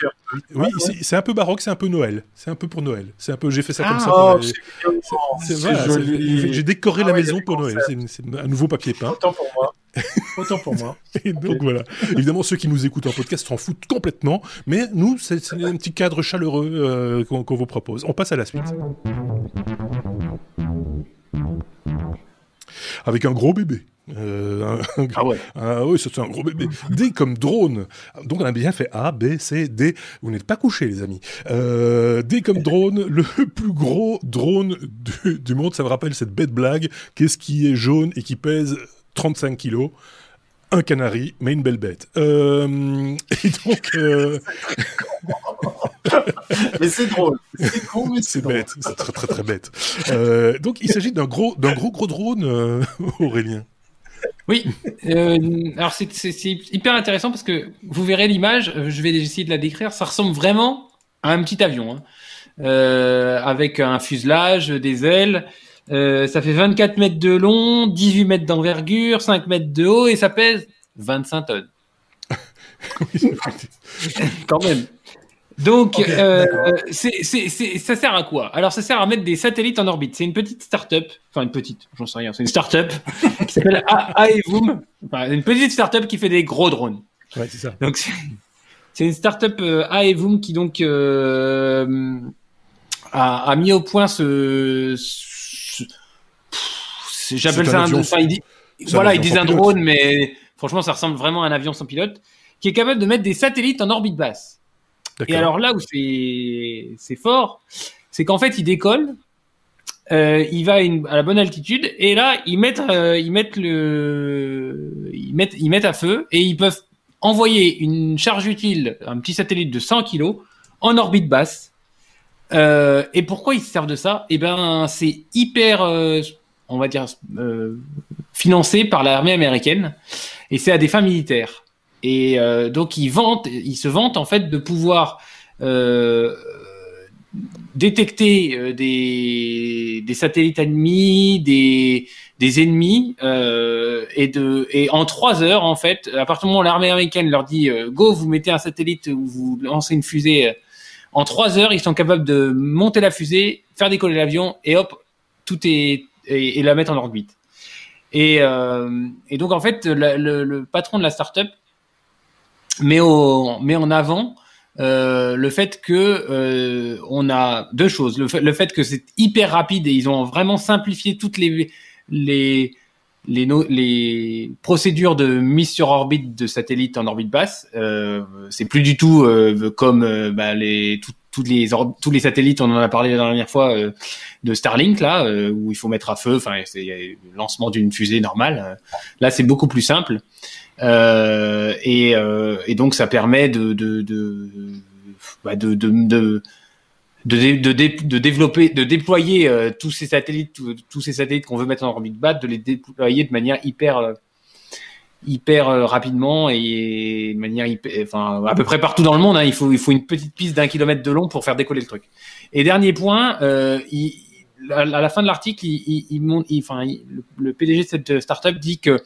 Oui, c'est un peu baroque, c'est un peu Noël. C'est un peu pour Noël. C'est un peu, j'ai fait ça comme ah, ça. Oh, c'est joli. J'ai décoré ah la maison pour Noël. C'est un nouveau papier peint. Autant pour moi. <laughs> Autant pour moi. Et donc voilà. Évidemment, ceux qui nous écoutent en podcast s'en foutent complètement, mais nous, c'est un petit cadre chaleureux euh, qu'on vous propose. On passe à la suite. Avec un gros bébé. Euh, ah ouais. Ah oui, c'est un gros bébé. D comme drone. Donc on a bien fait A, B, C, D. Vous n'êtes pas couchés, les amis. Euh, D comme drone, le <laughs> plus gros drone du, monde. Ça me rappelle cette bête blague. Qu'est-ce qui est jaune et qui pèse 35 kilos? Un canari, mais une belle bête. Euh, et donc. Euh, <laughs> mais c'est drôle. C'est bête. C'est très, très, très bête. donc, il s'agit d'un gros, d'un gros, gros drone, <laughs> Aurélien. Oui, euh, alors c'est hyper intéressant parce que vous verrez l'image, je vais essayer de la décrire, ça ressemble vraiment à un petit avion, hein. euh, avec un fuselage, des ailes, euh, ça fait 24 mètres de long, 18 mètres d'envergure, 5 mètres de haut et ça pèse 25 tonnes. <laughs> <laughs> Quand même. Donc, euh, c'est, ça sert à quoi? Alors, ça sert à mettre des satellites en orbite. C'est une petite start-up, enfin une petite, j'en sais rien, c'est une start-up <laughs> qui s'appelle Aevoom. Enfin, une petite start-up qui fait des gros drones. Ouais, c'est ça. Donc, c'est une start-up euh, Aevoom qui donc euh, a, a, mis au point ce, j'appelle ça un, enfin, il dit, voilà, ils disent un drone, mais franchement, ça ressemble vraiment à un avion sans pilote, qui est capable de mettre des satellites en orbite basse. Et alors là où c'est fort, c'est qu'en fait, il décolle, euh, il va à, la bonne altitude, et là, ils mettent, euh, ils mettent le, ils mettent, ils mettent à feu, et ils peuvent envoyer une charge utile, un petit satellite de 100 kg, en orbite basse. Euh, et pourquoi ils se servent de ça? Eh ben, c'est hyper, euh, on va dire, financé par l'armée américaine, et c'est à des fins militaires. Et euh, donc ils vantent, ils se vantent en fait de pouvoir euh, détecter euh, des, des, satellites ennemis, des, des ennemis, euh, et, de, et en trois heures, en fait, à partir du moment où l'armée américaine leur dit euh, Go, vous mettez un satellite ou vous lancez une fusée, en trois heures, ils sont capables de monter la fusée, faire décoller l'avion, et hop, tout est. Et, et la mettre en orbite. Et, et donc, en fait, le, le, le patron de la startup mais, au, met en avant euh, le fait que euh, on a deux choses. Le fait, le fait que c'est hyper rapide et ils ont vraiment simplifié toutes les les les, les procédures de mise sur orbite de satellites en orbite basse. Euh, c'est plus du tout euh, comme euh, bah, les tous les tous les satellites. On en a parlé la dernière fois euh, de Starlink là où il faut mettre à feu. Enfin, c'est le lancement d'une fusée normale. Là, c'est beaucoup plus simple. Euh, et, euh, et, donc ça permet de de de, bah de, de, de de, de, développer, de déployer euh, tous ces satellites, tous ces satellites qu'on veut mettre en orbite basse, de les déployer de manière hyper, hyper rapidement et de manière hyper, enfin à peu près partout dans le monde. Hein, il faut, il faut une petite piste d'un kilomètre de long pour faire décoller le truc. Et dernier point, il, à la fin de l'article, il, il, il, enfin, le, PDG de cette startup dit que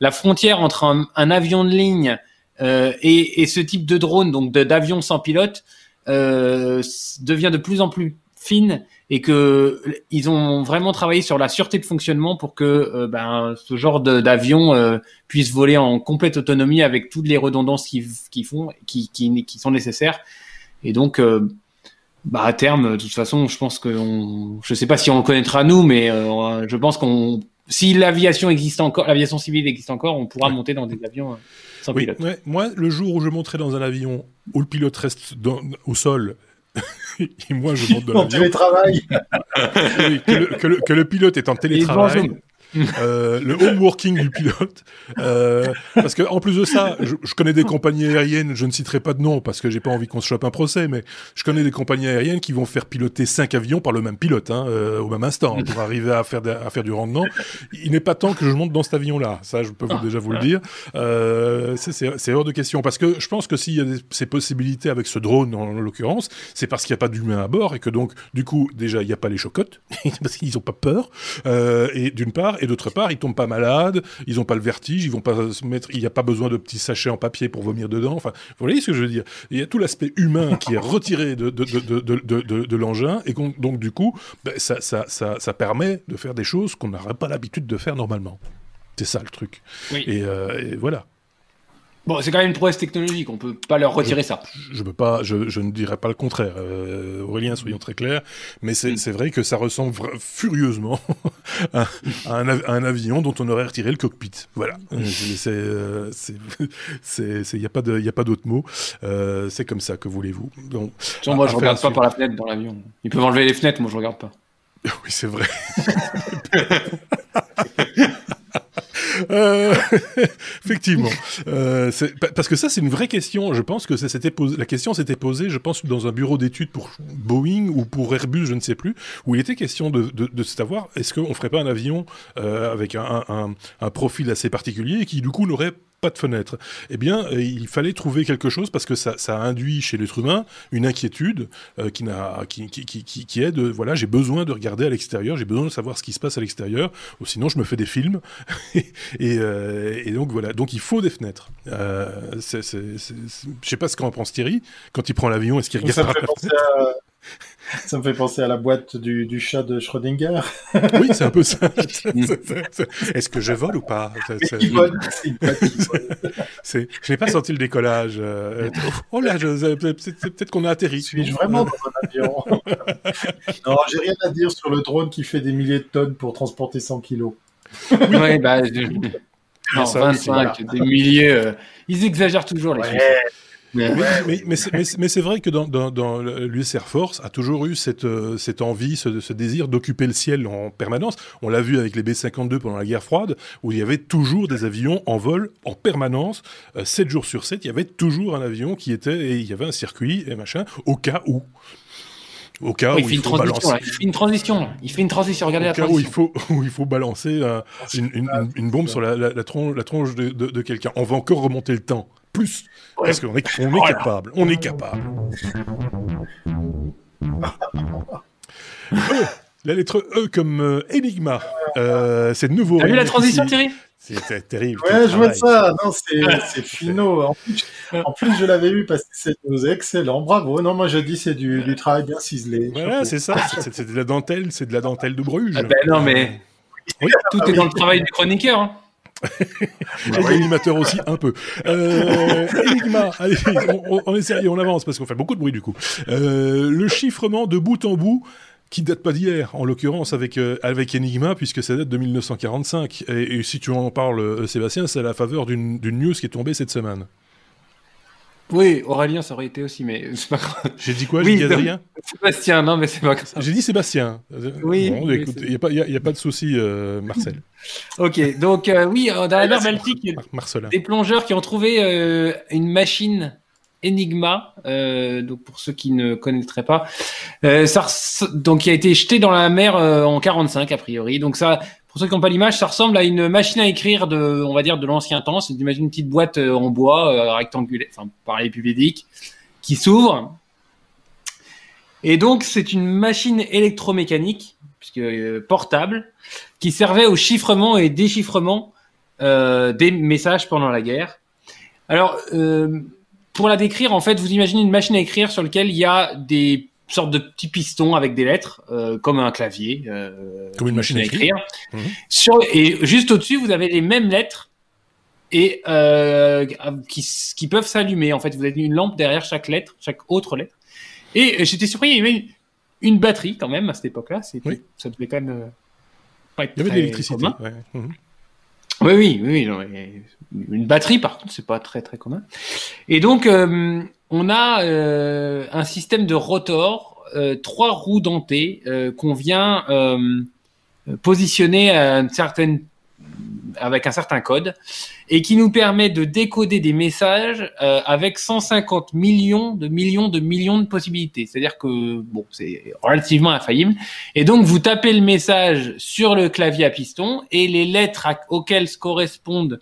la frontière entre un, avion de ligne euh, et, ce type de drone, donc d'avion sans pilote, euh, devient de plus en plus fine et que ils ont vraiment travaillé sur la sûreté de fonctionnement pour que euh, ben, ce genre d'avion puisse voler en complète autonomie avec toutes les redondances qu'ils font, qui, sont nécessaires. Et donc, bah, à terme, de toute façon, je pense que on, je sais pas si on le connaîtra nous, mais je pense qu'on si l'aviation existe encore, l'aviation civile existe encore, on pourra monter dans des avions euh, sans pilote. Moi, le jour où je monterai dans un avion où le pilote reste au sol <laughs> et moi je monte dans l'avion. télétravail. <laughs> que, le, que, le, pilote est en télétravail. Euh, le home working du pilote. Euh, parce que en plus de ça, je, connais des compagnies aériennes, je ne citerai pas de nom parce que j'ai pas envie qu'on se chope un procès, mais je connais des compagnies aériennes qui vont faire piloter cinq avions par le même pilote hein, euh, au même instant pour arriver à faire, à faire du rendement. Il n'est pas temps que je monte dans cet avion-là, ça je peux déjà vous le dire. Euh, c'est hors de question parce que je pense que s'il y a ces possibilités avec ce drone en, l'occurrence, c'est parce qu'il n'y a pas d'humain à bord et que donc du coup déjà il n'y a pas les chocottes <laughs> parce qu'ils n'ont pas peur et d'une part et d'autre part, ils tombent pas malades, ils n'ont pas le vertige, ils vont pas se mettre, il n'y a pas besoin de petits sachets en papier pour vomir dedans. Enfin, vous voyez ce que je veux dire? Il y a tout l'aspect humain qui est retiré de, de, de, de, de l'engin, et donc du coup, ben, ça, ça, ça, ça permet de faire des choses qu'on n'aurait pas l'habitude de faire normalement. C'est ça le truc. Et, et voilà. Bon, c'est quand même une prouesse technologique, on peut pas leur retirer ça. Je, veux pas, je, je, ne dirais pas le contraire, euh, Aurélien, soyons très clairs, mais c'est mm. vrai que ça ressemble furieusement <laughs> à, un, un, avion dont on aurait retiré le cockpit. Voilà, mm. euh, il <laughs> n'y a pas de, y a pas d'autre mot. Euh, c'est comme ça, que voulez-vous. Moi, je regarde pas par la fenêtre dans l'avion. Ils peuvent enlever les fenêtres, moi, je regarde pas. <laughs> Oui, c'est vrai. Euh, <laughs> effectivement. Euh, parce que ça, c'est une vraie question. Je pense que ça posé, la question s'était posée, je pense, dans un bureau d'études pour Boeing ou pour Airbus, je ne sais plus, où il était question de, de, de savoir est-ce qu'on ferait pas un avion euh, avec un, un, un, profil assez particulier et qui, du coup, n'aurait pas de fenêtre. Eh bien, euh, il fallait trouver quelque chose parce que ça, ça induit chez l'être humain une inquiétude euh, qui, n'a, qui, qui, qui, qui, est de voilà, j'ai besoin de regarder à l'extérieur, j'ai besoin de savoir ce qui se passe à l'extérieur, ou sinon je me fais des films. <laughs> et, euh, et, donc voilà, donc il faut des fenêtres. Euh, c'est, c'est, je sais pas ce qu'en pense Thierry quand il prend l'avion, est-ce qu'il regarde fenêtre? Ça me fait penser à la boîte du, du chat de Schrödinger. oui, c'est un peu ça. <laughs> Est-ce que je vole ou pas? <laughs> Je n'ai pas senti le décollage. Euh, oh là, peut-être qu'on a atterri. Suis-je vraiment dans un avion? <laughs> Non, j'ai rien à dire sur le drone qui fait des milliers de tonnes pour transporter 100 kilos. Oui, bah, non, 25, des milliers. Euh, ils exagèrent toujours les ouais. Mais, mais, c'est vrai que dans, dans, l'US Air Force a toujours eu cette, euh, cette envie, ce, désir d'occuper le ciel en permanence. On l'a vu avec les B-52 pendant la guerre froide, où il y avait toujours des avions en vol en permanence, 7 euh, jours sur 7, il y avait toujours un avion qui était, et il y avait un circuit et machin, au cas où. Au cas où il, fait une transition, il fait une transition. Il fait une transition. Regardez la transition. Où il faut, où il faut balancer euh, une, une, bombe sur la, la, tronche, la tronche de, de, de quelqu'un. On va encore remonter le temps plus. Parce qu'on est, on est capable. On est capable. <laughs> e, la lettre E comme euh, Enigma. Euh, c'est nouveau. T'as vu la transition, Thierry? C'est terrible. Ouais, je vois ça. Non, c'est finot. En plus, en plus je l'avais eu parce que c'est excellent. Bravo. Non, moi, je dis c'est du, du, travail bien ciselé. Voilà, c'est ça. C'est de la dentelle. C'est de la dentelle de Bruges. Ah ben non, mais oui. tout est dans le travail du chroniqueur. Hein. Et l'animateur aussi un peu. Euh, <laughs> Enigma, allez, on, on, est sérieux, on avance parce qu'on fait beaucoup de bruit du coup. Euh, le chiffrement de bout en bout qui date pas d'hier, en l'occurrence avec euh, avec Enigma, puisque ça date de 1945. Et, et si tu en parles, euh, Sébastien, c'est à la faveur d'une news qui est tombée cette semaine. Oui, Aurélien, ça aurait été aussi, mais <laughs> c'est pas grave. J'ai dit quoi J'ai dit Adrien Sébastien, non, mais c'est pas grave. J'ai dit Sébastien. Oui. Bon, écoute, il n'y a, a, pas de souci, euh, Marcel. <laughs> ok, donc euh, oui, dans la mer Baltique, il y a des plongeurs qui ont trouvé euh, une machine Enigma, euh, donc pour ceux qui ne connaîtraient pas, euh, ça donc qui a été jeté dans la mer euh, en 45 a priori. Donc ça, pour ceux qui n'ont pas l'image, ça ressemble à une machine à écrire de, on va dire, de l'ancien temps. C'est imagine une petite boîte euh, en bois euh, rectangulaire, enfin par les qui s'ouvre. Et donc c'est une machine électromécanique, puisque euh, portable, qui servait au chiffrement et déchiffrement des messages pendant la guerre. Alors pour la décrire, en fait, vous imaginez une machine à écrire sur laquelle il y a des sorte de petits pistons avec des lettres, euh, comme un clavier. Euh, comme une machine à écrire. Mhm. Sur, et juste au-dessus, vous avez les mêmes lettres et euh, qui, qui peuvent s'allumer. En fait, vous avez une lampe derrière chaque lettre, chaque autre lettre. Et j'étais surpris, il y avait une, batterie quand même à cette époque-là. Oui. Ça devait quand même pas être Il y avait de l'électricité. Ouais. Mhm. Oui, oui, oui, oui. Une batterie, par contre, c'est pas très très commun. Et donc, euh, on a euh, un système de rotor, euh, trois roues dentées euh, qu'on vient positionner à une certaine, avec un certain code et qui nous permet de décoder des messages avec 150 millions de millions de millions de possibilités. C'est-à-dire que bon, c'est relativement infaillible. Et donc vous tapez le message sur le clavier à piston et les lettres auxquelles correspondent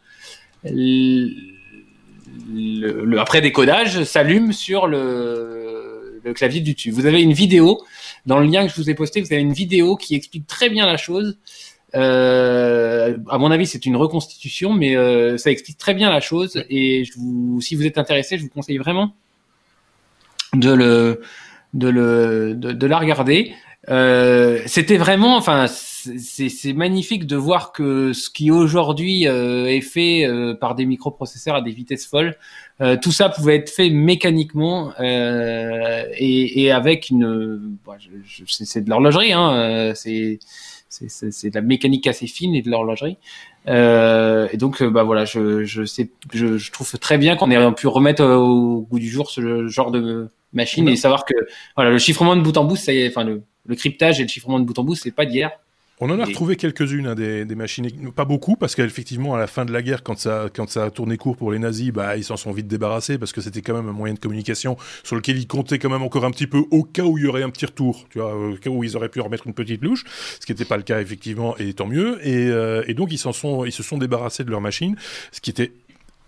le, après décodage s'allume sur le, le, clavier du dessus. Vous avez une vidéo dans le lien que je vous ai posté. Vous avez une vidéo qui explique très bien la chose. Euh, à mon avis, c'est une reconstitution, mais euh, ça explique très bien la chose. Et je vous, si vous êtes intéressé, je vous conseille vraiment de le, de le, de, la regarder. Euh, C'était vraiment, enfin, c'est magnifique de voir que ce qui aujourd'hui euh, est fait euh, par des microprocesseurs à des vitesses folles, euh, tout ça pouvait être fait mécaniquement et, et, avec une, bah, c'est de l'horlogerie, hein, c'est c'est de la mécanique assez fine et de l'horlogerie. Euh, et donc, bah voilà, je, je, sais, je, je trouve très bien qu'on ait pu remettre au goût du jour ce genre de machine et savoir que voilà, le chiffrement de bout en bout, ça enfin le, le cryptage et le chiffrement de bout en bout, c'est pas d'hier. On en a retrouvé quelques-unes, hein, des, machines, pas beaucoup, parce qu'effectivement, à la fin de la guerre, quand ça, quand ça a tourné court pour les nazis, bah, ils s'en sont vite débarrassés, parce que c'était quand même un moyen de communication sur lequel ils comptaient quand même encore un petit peu au cas où il y aurait un petit retour, tu vois, au cas où ils auraient pu remettre une petite louche, ce qui n'était pas le cas, effectivement, et tant mieux. Et, euh, et donc, ils, s'en sont, ils se sont débarrassés de leurs machines, ce qui était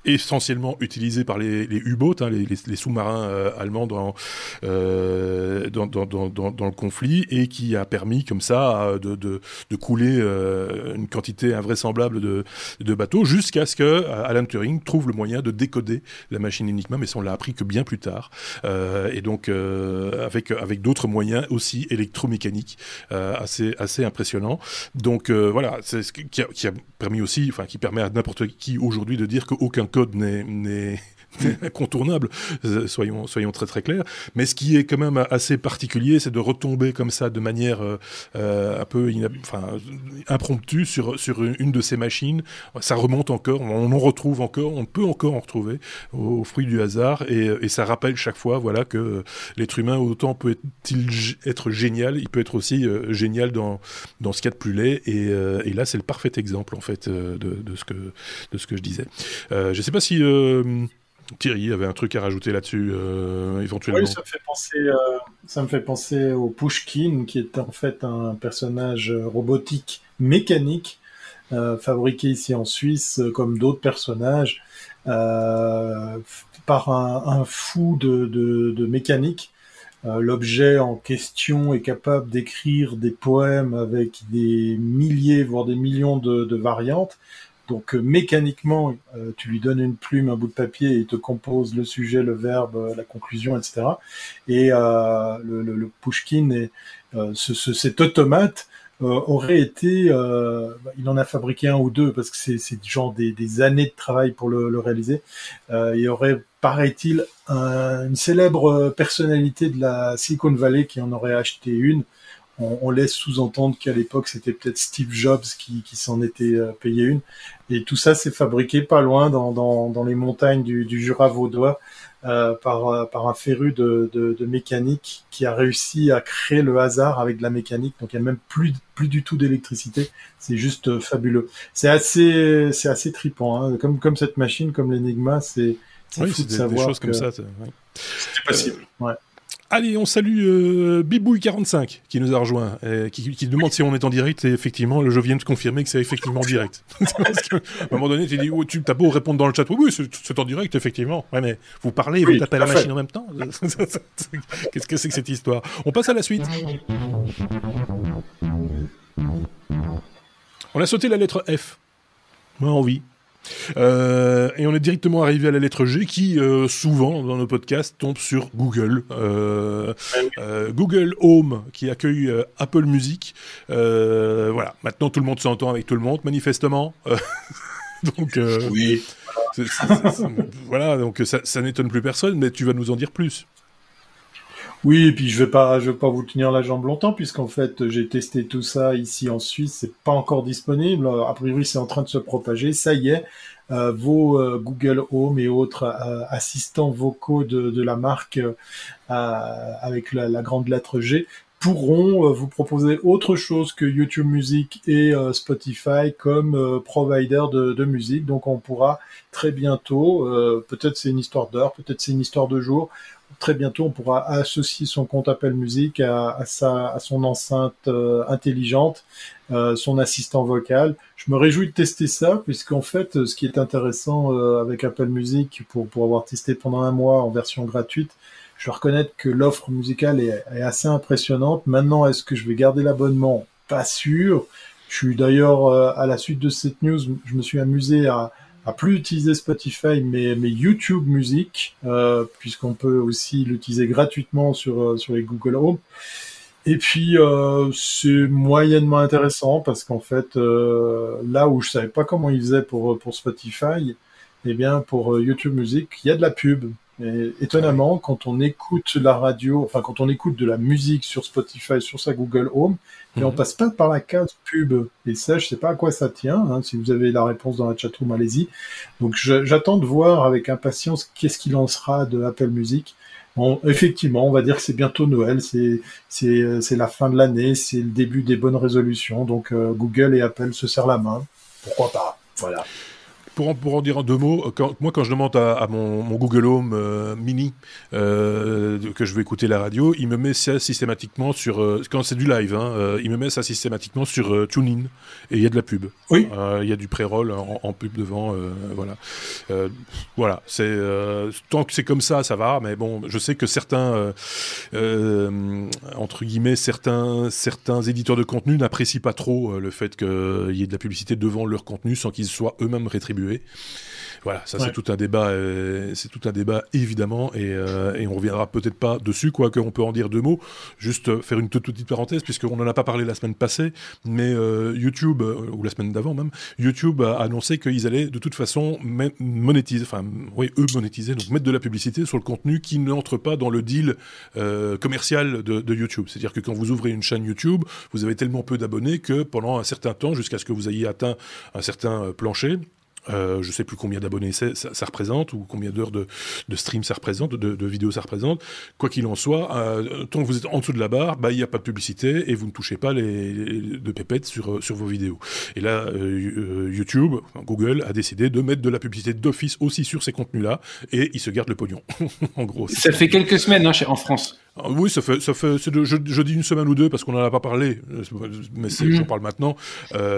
essentiellement utilisé par les, U-boats, hein, les, sous-marins euh, allemands dans, euh, dans, dans, dans, dans, le conflit, et qui a permis comme ça de, de, de couler euh, une quantité invraisemblable de, de bateaux, jusqu'à ce que Alan Turing trouve le moyen de décoder la machine Enigma, mais ça on l'a appris que bien plus tard, et donc avec, avec d'autres moyens aussi électromécaniques assez, assez impressionnants. Donc voilà, c'est ce qui a, qui a permis aussi, enfin qui permet à n'importe qui aujourd'hui de dire qu'aucun code n'est <laughs> incontournable, euh, soyons, soyons très très clairs. Mais ce qui est quand même assez particulier, c'est de retomber comme ça de manière euh, euh, un peu enfin, impromptue sur, sur une de ces machines. Ça remonte encore, on en retrouve encore, on peut encore en retrouver au, fruit du hasard. Et, ça rappelle chaque fois voilà, que l'être humain, autant peut-il être génial, il peut être aussi génial dans, dans ce qu'il y a de plus laid. Et, là, c'est le parfait exemple en fait de, ce, que, de ce que je disais. je ne sais pas si Thierry avait un truc à rajouter là-dessus, euh, éventuellement. Oui, ça me, fait penser, euh, ça me fait penser au Pushkin, qui est en fait un personnage robotique mécanique, euh, fabriqué ici en Suisse, comme d'autres personnages, par un, fou de, de, mécanique. L'objet en question est capable d'écrire des poèmes avec des milliers, voire des millions de variantes. Donc euh, mécaniquement, euh, tu lui donnes une plume, un bout de papier, et il te compose le sujet, le verbe, euh, la conclusion, etc. Et le, le, le, Pushkin, et, ce, cet automate, aurait été, il en a fabriqué un ou deux parce que c'est genre des, des, années de travail pour le, le réaliser. il aurait, paraît-il, une célèbre personnalité de la Silicon Valley qui en aurait acheté une on, laisse sous-entendre qu'à l'époque c'était peut-être Steve Jobs qui, s'en était euh, payé une. Et tout ça s'est fabriqué pas loin dans, dans, les montagnes du, Jura vaudois euh, par, euh, par un féru de, de, mécanique qui a réussi à créer le hasard avec de la mécanique. Donc il n'y a même plus, plus du tout d'électricité. C'est juste fabuleux. C'est assez, c'est assez trippant. Hein. Comme, comme cette machine, comme l'Enigma, c'est oui, fou de savoir des choses comme ça. C'était possible. ouais. Allez, on salue euh, Bibouille45 qui nous a rejoint, et qui, qui, demande si on est en direct. Et effectivement, je viens de confirmer que c'est effectivement direct. <laughs> Parce qu'à un moment donné, tu dis, oh, tu as beau répondre dans le chat. Oui, oui, c'est en direct, effectivement. Ouais, mais vous parlez et vous tapez la machine en même temps. <laughs> Qu'est-ce que c'est que cette histoire? On passe à la suite. On a sauté la lettre F. Moi, envie. Euh, et on est directement arrivé à la lettre G qui, euh, souvent dans nos podcasts, tombe sur Google. Euh, Google Home qui accueille Apple Music. voilà, maintenant tout le monde s'entend avec tout le monde, manifestement. <laughs> donc, oui. voilà, donc ça, ça n'étonne plus personne, mais tu vas nous en dire plus. Oui, et puis je vais pas, je vais pas vous tenir la jambe longtemps puisqu'en fait j'ai testé tout ça ici en Suisse, c'est pas encore disponible. A priori, c'est en train de se propager. Ça y est, euh, vos euh, Google Home et autres euh, assistants vocaux de, la marque avec la, la, grande lettre G pourront vous proposer autre chose que YouTube Music et Spotify comme provider de, de, musique. Donc on pourra très bientôt, peut-être c'est une histoire d'heure, peut-être c'est une histoire de jour, très bientôt, on pourra associer son compte Apple Music à, sa, à son enceinte euh, intelligente, euh, son assistant vocal. Je me réjouis de tester ça, puisqu'en fait, ce qui est intéressant euh, avec Apple Music, pour, pour avoir testé pendant un mois en version gratuite, je dois reconnaître que l'offre musicale est, est, assez impressionnante. Maintenant, est-ce que je vais garder l'abonnement? Pas sûr. Je suis d'ailleurs, à la suite de cette news, je me suis amusé à, plus utiliser Spotify, mais, mais YouTube Music, euh, puisqu'on peut aussi l'utiliser gratuitement sur, euh, sur les Google Home. Et puis euh, c'est moyennement intéressant parce qu'en fait, là où je savais pas comment ils faisaient pour pour Spotify, eh bien pour YouTube Music, il y a de la pub. Et étonnamment, quand on écoute la radio, enfin quand on écoute de la musique sur Spotify, sur sa Google Home, et on mhm. passe pas par la case pub. Et ça, je sais pas à quoi ça tient. Hein. Si vous avez la réponse dans la chatroom, allez-y. Donc j'attends de voir avec impatience qu'est-ce qu'il en sera de Apple Music. Bon, effectivement, on va dire que c'est bientôt Noël, c'est c'est la fin de l'année, c'est le début des bonnes résolutions. Donc euh, Google et Apple se serrent la main. Pourquoi pas? Voilà pour en, dire en deux mots, euh, quand, moi quand je demande à, mon, Google Home euh, mini euh, que je veux écouter la radio, il me met ça systématiquement sur quand c'est du live, hein, il me met ça systématiquement sur TuneIn et il y a de la pub. Oui. il y a du pré-roll en, pub devant, voilà. voilà, c'est tant que c'est comme ça, ça va. Mais bon, je sais que certains entre guillemets certains certains éditeurs de contenu n'apprécient pas trop le fait qu'il y ait de la publicité devant leur contenu sans qu'ils soient eux-mêmes rétribués voilà, ça c'est tout un débat, euh, c'est tout un débat évidemment, et, euh, et on reviendra peut-être pas dessus, quoique on peut en dire deux mots. Juste faire une toute petite parenthèse, puisqu'on n'en a pas parlé la semaine passée, mais euh, YouTube ou la semaine d'avant même, YouTube a annoncé qu'ils allaient de toute façon monétiser, enfin oui eux monétiser, donc mettre de la publicité sur le contenu qui n'entre pas dans le deal commercial de, de YouTube. C'est-à-dire que quand vous ouvrez une chaîne YouTube, vous avez tellement peu d'abonnés que pendant un certain temps, jusqu'à ce que vous ayez atteint un certain plancher, euh, je sais plus combien d'abonnés ça, ça, représente ou combien d'heures de, de, stream ça représente, de, de vidéos ça représente. Quoi qu'il en soit, euh, tant que vous êtes en dessous de la barre, bah il n'y a pas de publicité et vous ne touchez pas les, de pépettes sur euh, sur vos vidéos. Et là, euh, YouTube, Google a décidé de mettre de la publicité d'office aussi sur ces contenus-là et ils se gardent le pognon. <laughs> en gros. Ça fait quelques semaines hein, en France. Ah oui, ça fait, ça fait, je, dis une semaine ou deux parce qu'on n'en a pas parlé, mais j'en parle maintenant.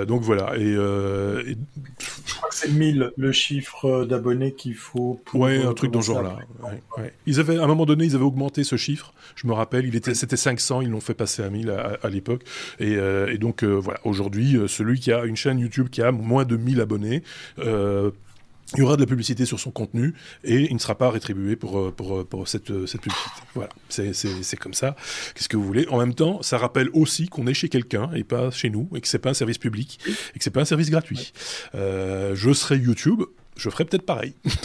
Donc voilà. Et, Je crois que 1000 le chiffre d'abonnés qu'il faut. Pour ouais, un truc dans ce genre-là. Ils avaient, à un moment donné, ils avaient augmenté ce chiffre. Je me rappelle, il était, c'était 500, ils l'ont fait passer à 1000 à, l'époque. Et, euh, et donc voilà, aujourd'hui, celui qui a une chaîne YouTube qui a moins de 1000 abonnés il y aura de la publicité sur son contenu et il ne sera pas rétribué pour, euh, pour, euh, pour cette, euh, cette publicité. Voilà, c'est comme ça. Qu'est-ce que vous voulez? En même temps, ça rappelle aussi qu'on est chez quelqu'un et pas chez nous et que c'est pas un service public et que c'est pas un service gratuit. Euh, je serai YouTube, je ferais peut-être pareil. <laughs>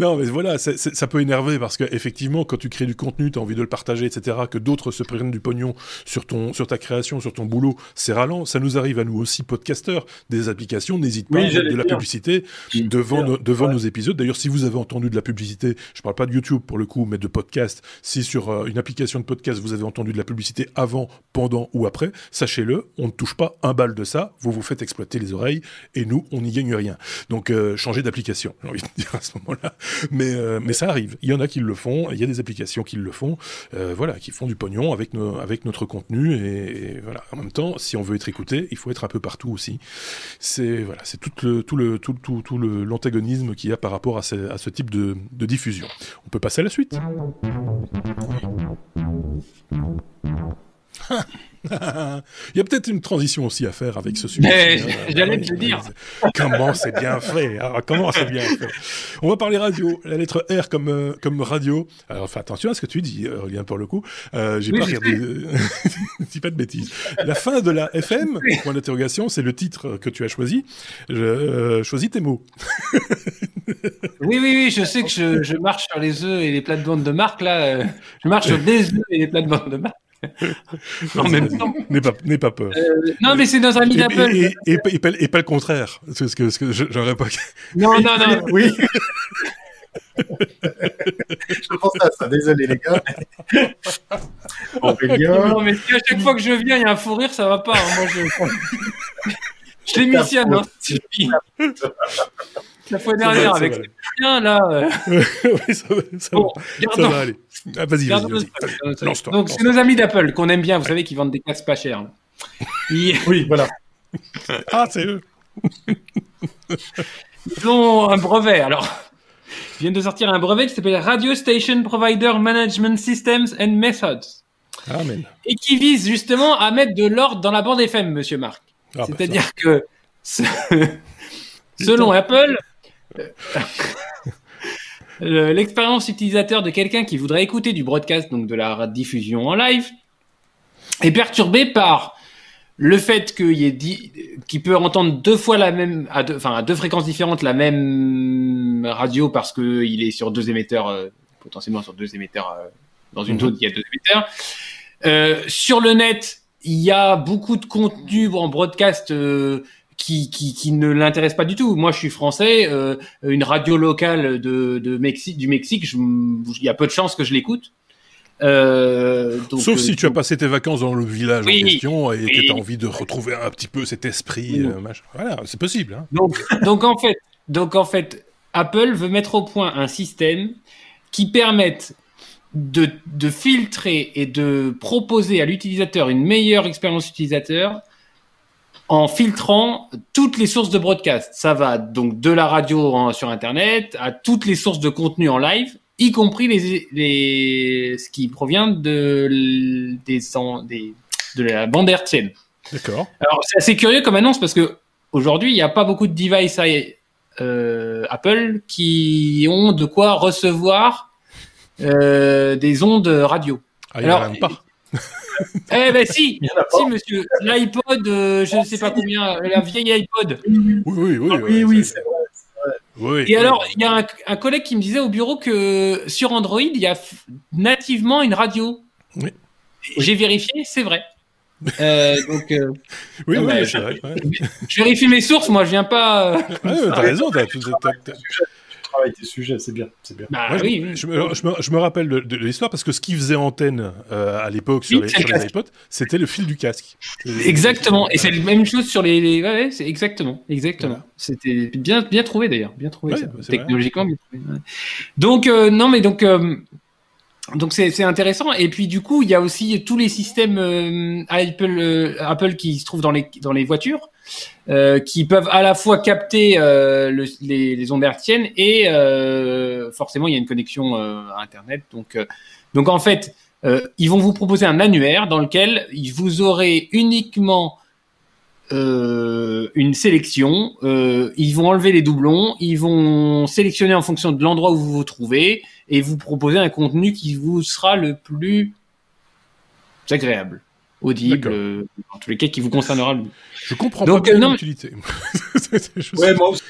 non, mais voilà, ça peut énerver parce qu'effectivement, quand tu crées du contenu, tu as envie de le partager, etc., que d'autres se prennent du pognon sur, ton, sur ta création, sur ton boulot, c'est ralent. Ça nous arrive à nous aussi, podcasteurs, des applications, n'hésite pas à mettre de la publicité devant, nos, devant nos épisodes. D'ailleurs, si vous avez entendu de la publicité, je parle pas de YouTube pour le coup, mais de podcast, si sur euh, une application de podcast, vous avez entendu de la publicité avant, pendant ou après, sachez-le, on ne touche pas un bal de ça, vous vous faites exploiter les oreilles, et nous, on n'y gagne rien. Donc euh, changer d'application, j'ai envie de dire à ce moment-là. Mais, euh, mais ça arrive. Il y en a qui le font, il y a des applications qui le font, euh, voilà, qui font du pognon avec, notre contenu. Et, voilà. En même temps, si on veut être écouté, il faut être un peu partout aussi. C'est voilà, c'est tout le tout le tout, tout, tout l'antagonisme qu'il y a par rapport à ce, type de diffusion. On peut passer à la suite. <laughs> <laughs> Il y a peut-être une transition aussi à faire avec ce sujet. J'allais te dire. Comment c'est bien fait hein, Comment c'est bien fait On va parler radio. La lettre R comme euh, comme radio. Alors fais attention à ce que tu dis, Aurélien, pour le coup. Euh, J'ai pas regardé. <laughs> dis pas de bêtises. La fin de la FM. Point d'interrogation. C'est le titre que tu as choisi. Je, euh, choisis tes mots. <laughs> oui, oui, oui. Je sais que je, je marche sur les œufs et les plates-bandes de marque là. Euh, je marche sur des œufs et les plates-bandes de marque. <laughs> non, mais n'aie pas, pas, peur. Euh, non, mais c'est nos amis d'Apple. Et, et, et, et, pas le contraire. C'est ce que, que j'aurais pas. Non, non, non. <laughs> oui. je pense à ça, désolé les gars. Non, mais si à chaque fois que je viens, il y a un fou rire, ça va pas. Hein. Moi, je, <laughs> je démissionne. Hein. La fois dernière, avec rien là. Euh. oui, ça, ça, bon, ça va aller. Ah, vas-y, vas-y. Vas Donc, c'est nos amis d'Apple qu'on aime bien, vous savez, qui vendent des casques pas chers. <laughs> Oui, voilà. <laughs> ah, c'est eux. Ils ont un brevet, alors. Ils viennent de sortir un brevet qui s'appelle Radio Station Provider Management Systems and Methods. Amen. et qui vise justement à mettre de l'ordre dans la bande FM, Monsieur Marc. Ah, bah, C'est-à-dire que <laughs> selon Apple, l'expérience utilisateur de quelqu'un qui voudrait écouter du broadcast, donc de la diffusion en live, est perturbée par le fait qu'il y ait dit, qu'il peut entendre deux fois la même, à deux, enfin à deux fréquences différentes la même radio parce que il est sur deux émetteurs, euh, potentiellement sur deux émetteurs euh, dans une mhm. zone il y a deux émetteurs. Euh, sur le net, il y a beaucoup de contenu en broadcast euh, qui, qui, qui, ne l'intéresse pas du tout. Moi, je suis français, une radio locale de, de Mexique, du Mexique, il y a peu de chances que je l'écoute. Euh, Sauf si euh, tu as passé tes vacances dans le village en question et que tu as envie de retrouver un petit peu cet esprit. Euh, voilà, c'est possible. Hein. Donc, donc, en fait, donc en fait, Apple veut mettre au point un système qui permette de, de filtrer et de proposer à l'utilisateur une meilleure expérience utilisateur en filtrant toutes les sources de broadcast. Ça va donc de la radio sur Internet à toutes les sources de contenu en live y compris les, les, ce qui provient de, des, des, de la bande hertzienne. D'accord. Alors, c'est assez curieux comme annonce parce que aujourd'hui, il n'y a pas beaucoup de devices euh, Apple qui ont de quoi recevoir euh, des ondes radio. Ah, il Alors, pas. <laughs> eh ben si, si monsieur, l'iPod, euh, je ne sais pas combien, la vieille iPod. Oui, oui, oui, oui, oui, c'est et alors, il y a un, collègue qui me disait au bureau que sur Android, il y a nativement une radio. Oui. J'ai vérifié, c'est vrai. Euh, donc, euh, <laughs> oui, oui, c'est vrai. Je vérifie mes sources, moi, je viens pas. Euh, t'as raison, t'as, travailles tes sujets, c'est bien. C'est bien. Bah, oui, je, me, je, me, rappelle de, l'histoire parce que ce qui faisait antenne euh, à l'époque sur, les, sur les iPods, c'était le fil du casque. Exactement. Et c'est la même chose sur les. les... Ouais, c'est exactement. Exactement. C'était bien, bien trouvé d'ailleurs. Bien trouvé. Ça. Technologiquement bien trouvé. Donc, euh, non, mais donc. Euh, donc c'est intéressant et puis du coup il y a aussi tous les systèmes euh, Apple euh, Apple qui se trouvent dans les dans les voitures euh, qui peuvent à la fois capter le, les, les, ondes hertziennes et forcément il y a une connexion à internet. Donc donc en fait ils vont vous proposer un annuaire dans lequel vous aurez uniquement une sélection, ils vont enlever les doublons, ils vont sélectionner en fonction de l'endroit où vous vous trouvez, et vous proposer un contenu qui vous sera le plus agréable, audible, euh, en tous les cas qui vous concernera. Je comprends Donc, pas l'utilité. <laughs> ouais, moi aussi.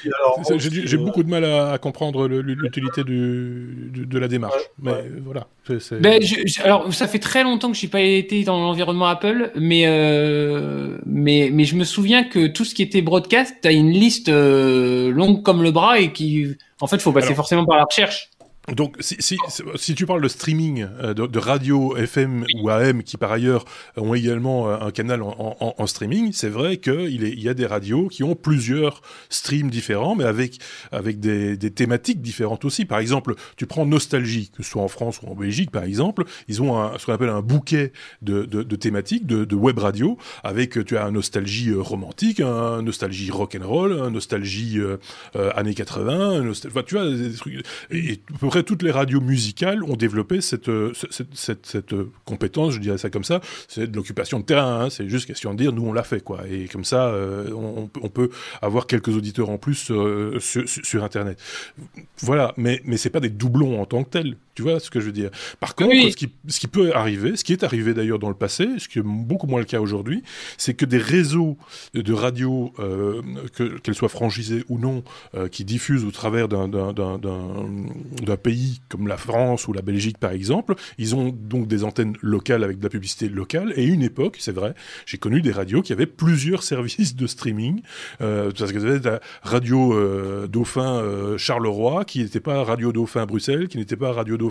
J'ai beaucoup de mal à, comprendre l'utilité de, la démarche. mais voilà. Ben, alors, ça fait très longtemps que je n'ai pas été dans l'environnement Apple, mais, euh, mais, mais je me souviens que tout ce qui était broadcast, tu as une liste euh, longue comme le bras et qui, en fait, il faut passer forcément par la recherche. Donc, si, si, si, tu parles de streaming, euh, de, radio FM ou AM, qui par ailleurs ont également euh, un canal en, streaming, c'est vrai qu'il il y a des radios qui ont plusieurs streams différents, mais avec, avec des, thématiques différentes aussi. Par exemple, tu prends Nostalgie, que ce soit en France ou en Belgique, par exemple, ils ont ce qu'on appelle un bouquet de, thématiques, de, web radio, avec, tu as un Nostalgie euh, romantique, un Nostalgie rock and roll, un Nostalgie années 80, un nostalgie, tu vois, des trucs, toutes les radios musicales ont développé cette, euh, cette, cette, euh, compétence, je dirais ça comme ça, c'est de l'occupation de terrain, hein. c'est juste question de dire, nous on l'a fait, quoi. Et comme ça, euh, on, on, peut avoir quelques auditeurs en plus sur, sur, Internet. Voilà, mais, mais c'est pas des doublons en tant que tels. Tu vois ce que je veux dire? Par contre, ce, qui, ce qui peut arriver, ce qui est arrivé d'ailleurs dans le passé, ce qui est beaucoup moins le cas aujourd'hui, c'est que des réseaux de radio, euh, qu'elles soient franchisées ou non, euh, qui diffusent au travers d'un pays comme la France ou la Belgique par exemple, ils ont donc des antennes locales avec de la publicité locale. Et une époque, c'est vrai, j'ai connu des radios qui avaient plusieurs <laughs> services de streaming, euh, parce que avez la radio euh, Dauphin Charleroi, qui n'était pas Radio Dauphin Bruxelles, qui n'était pas Radio Dauphin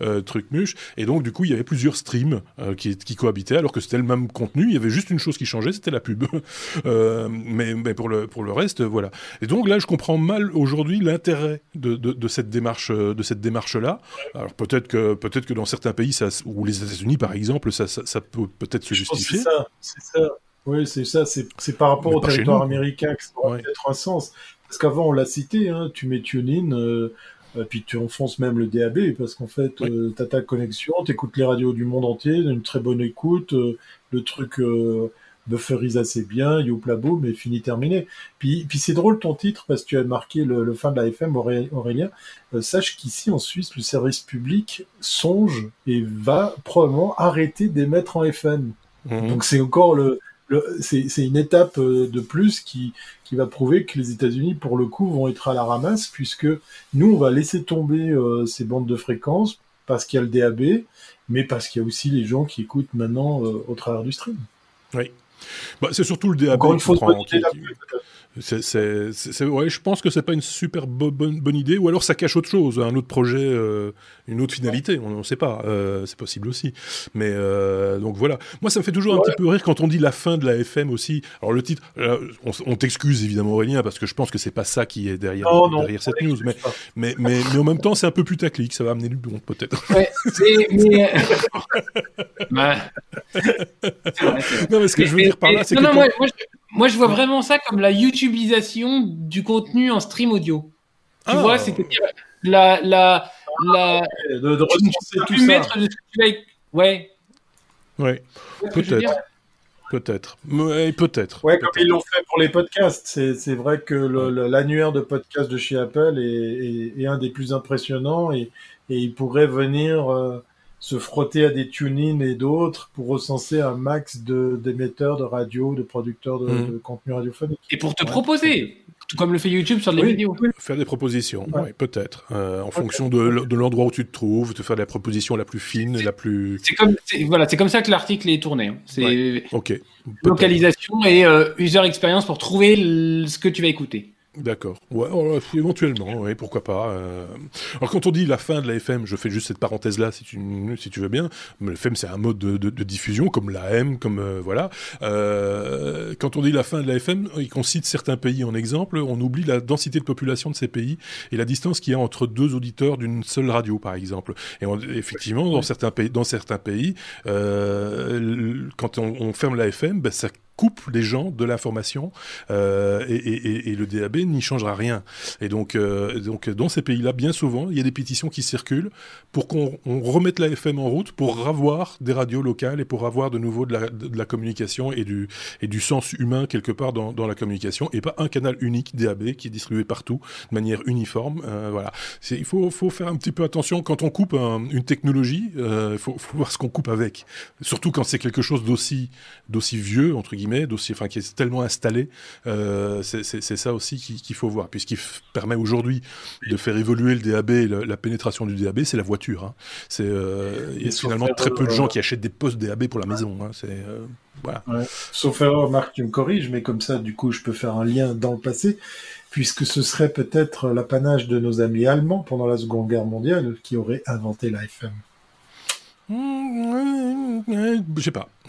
euh, Trucmuche. Et donc, du coup, il y avait plusieurs streams euh, qui, qui, cohabitaient, alors que c'était le même contenu. Il y avait juste une chose qui changeait, c'était la pub. <laughs> euh, mais, mais pour, le, pour le reste, voilà. Et donc là, je comprends mal aujourd'hui l'intérêt de, de, de, cette démarche, de cette démarche-là. Alors peut-être que, peut-être que dans certains pays, ça, ou les États-Unis par exemple, ça, ça, ça peut peut-être se justifier. C'est ça, c'est ça. Oui, c'est ça. C'est par rapport au territoire américain que ça aurait peut-être un sens. Parce qu'avant, on l'a cité, hein, tu mets TuneIn, euh, puis tu enfonces même le DAB parce qu'en fait, tu as ta connexion, tu écoutes les radios du monde entier, une très bonne écoute, le truc bufferise assez bien, youpla boum, et fini terminé. Puis, puis c'est drôle ton titre parce que tu as marqué le, fin de la FM, Aurélien. sache qu'ici en Suisse, le service public songe et va probablement arrêter d'émettre en FM. Mhm. Donc c'est encore le, c'est une étape euh, de plus qui, qui va prouver que les États-Unis, pour le coup, vont être à la ramasse, puisque nous, on va laisser tomber euh, ces bandes de fréquences parce qu'il y a le DAB, mais parce qu'il y a aussi les gens qui écoutent maintenant euh, au travers du stream. Oui. Bah, c'est surtout le DAB Encore une fois, c'est, ouais, je pense que c'est pas une super bonne, bonne idée, ou alors ça cache autre chose, un autre projet, euh, une autre finalité, on ne sait pas, euh, c'est possible aussi. Mais euh, donc voilà, moi ça me fait toujours un petit peu rire quand on dit la fin de la FM aussi. Alors le titre, on, t'excuse évidemment Aurélien parce que je pense que c'est pas ça qui est derrière, derrière cette news, mais, mais, mais, mais, en même temps c'est un peu putaclic, ça va amener du bon peut-être. Ouais, mais... <laughs> non mais ce que je veux dire par là, c'est que moi, je vois vraiment ça comme la YouTubeisation du contenu en stream audio. Tu vois, ah. c'est-à-dire la, la, la, de, de tout ça. Mettre de Ouais. Ouais. Peut-être. Peut-être. peut-être. Ouais, comme ils l'ont fait pour les podcasts. C'est vrai que l'annuaire de podcasts de chez Apple est, est, un des plus impressionnants et, et il pourrait venir euh, se frotter à des tune et d'autres pour recenser un max d'émetteurs de, radio, de producteurs de, mmh. contenu radiophonique. Et pour te proposer, tout comme le fait YouTube sur les vidéos. Faire des propositions, peut-être, euh, en fonction de, l'endroit où tu te trouves, te faire la proposition la plus fine, la plus. C'est comme, voilà, c'est comme ça que l'article est tourné. Hein. C'est localisation et euh, user experience pour trouver ce que tu vas écouter. D'accord. Ouais, oh, éventuellement, oui, pourquoi pas. Euh. Alors quand on dit la fin de la FM, je fais juste cette parenthèse là, si tu si tu veux bien. La FM c'est un mode de, de, diffusion comme la M, comme euh, voilà. Euh, quand on dit la fin de la FM, et qu'on cite certains pays en exemple, on oublie la densité de population de ces pays et la distance qu'il y a entre deux auditeurs d'une seule radio, par exemple. Et effectivement, dans certains pays, dans certains pays, quand on, ferme la FM, ben, ça coupe les gens de l'information euh, et, le DAB n'y changera rien. Et donc, euh, donc dans ces pays-là, bien souvent, il y a des pétitions qui circulent pour qu'on remette la FM en route, pour avoir des radios locales et pour avoir de nouveau de la, communication et du, et du sens humain quelque part dans, la communication et pas un canal unique DAB qui est distribué partout de manière uniforme. Euh, voilà. Il faut, faut, faire un petit peu attention quand on coupe une technologie, il faut, faut, voir ce qu'on coupe avec. Surtout quand c'est quelque chose d'aussi vieux, entre guillemets dossier, enfin qui est tellement installé, euh, c'est ça aussi qu'il faut voir, puisqu'il permet aujourd'hui de faire évoluer le DAB, la pénétration du DAB, c'est la voiture. Hein. C'est euh, il y a finalement très peu de gens qui achètent des postes DAB pour la maison. Hein. C'est euh, voilà. Sauf erreur, Marc, tu me corriges, mais comme ça, du coup, je peux faire un lien dans le passé, puisque ce serait peut-être l'apanage de nos amis allemands pendant la Seconde Guerre mondiale qui auraient inventé l'AFM. Je sais pas. <laughs>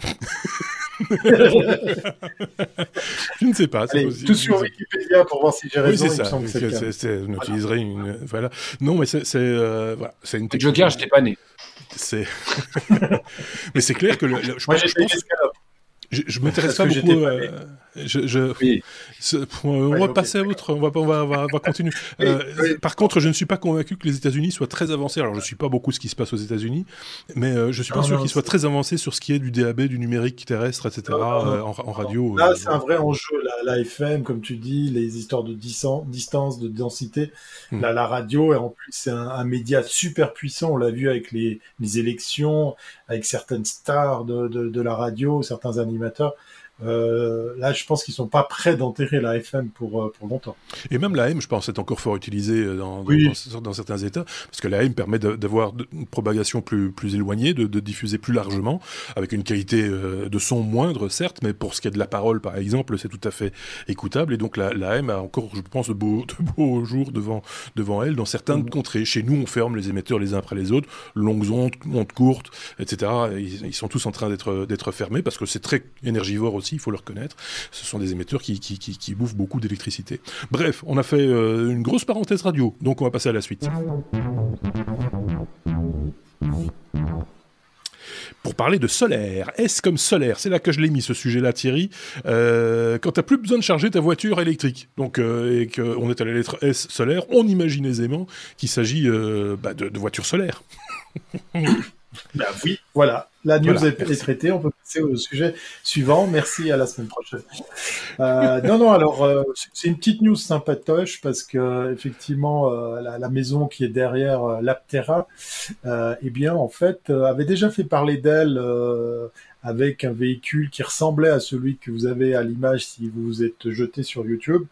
je ne sais pas. Allez, tout sur Wikipédia pour voir si j'ai raison. Oui, c'est ça. on utiliserait une. Voilà. Non, mais c'est euh, voilà, c'est une technique. Joker, j'étais pas né. C'est. <laughs> mais c'est clair que le, je, Moi, pense, je pense... Je, je m'intéresse pas beaucoup. Euh, je, je, on va passer à autre. On va, on va, on va, continuer. Euh, par contre, je ne suis pas convaincu que les États-Unis soient très avancés. Alors, je ne suis pas beaucoup ce qui se passe aux États-Unis, mais euh, je suis pas sûr qu'ils soient très avancés sur ce qui est du DAB, du numérique terrestre, etc. Euh, en, radio. Là, c'est un vrai enjeu. La, FM, comme tu dis, les histoires de distance, de densité. Hmm. la radio, et en plus, c'est un, média super puissant. On l'a vu avec les, les élections, avec certaines stars de, de, de la radio, certains animateurs animateurs. Euh, là, je pense qu'ils sont pas prêts d'enterrer la FM pour, euh, pour longtemps. Et même la M, je pense, est encore fort utilisée euh, dans, dans, certains États, parce que la M permet d'avoir une propagation plus, plus éloignée, de, de, diffuser plus largement, avec une qualité de son moindre, certes, mais pour ce qui est de la parole, par exemple, c'est tout à fait écoutable. Et donc la, la M a encore, je pense, de beaux, de beaux <laughs> jours devant, devant elle dans certaines mm. contrées. Chez nous, on ferme les émetteurs les uns après les autres, longues ondes, ondes courtes, etc. Ils, ils sont tous en train d'être fermés parce que c'est très énergivore aussi il faut le reconnaître. Ce sont des émetteurs qui, bouffent beaucoup d'électricité. Bref, on a fait euh, une grosse parenthèse radio, donc on va passer à la suite. pour parler de solaire. S comme solaire, c'est là que je l'ai mis ce sujet-là, Thierry. Euh, quand tu n'as plus besoin de charger ta voiture électrique, donc euh, et qu'on est à la lettre S solaire, on imagine aisément qu'il s'agit euh, bah, de, de voitures solaires. <laughs> Ben oui, voilà. La news est, traitée. On peut passer au sujet suivant. Merci. À la semaine prochaine. Euh, non, non. Alors, euh, c'est une petite news sympatoche parce que effectivement, euh, la, maison qui est derrière l'Aptera, eh bien, en fait, avait déjà fait parler d'elle avec un véhicule qui ressemblait à celui que vous avez à l'image si vous vous êtes jeté sur YouTube,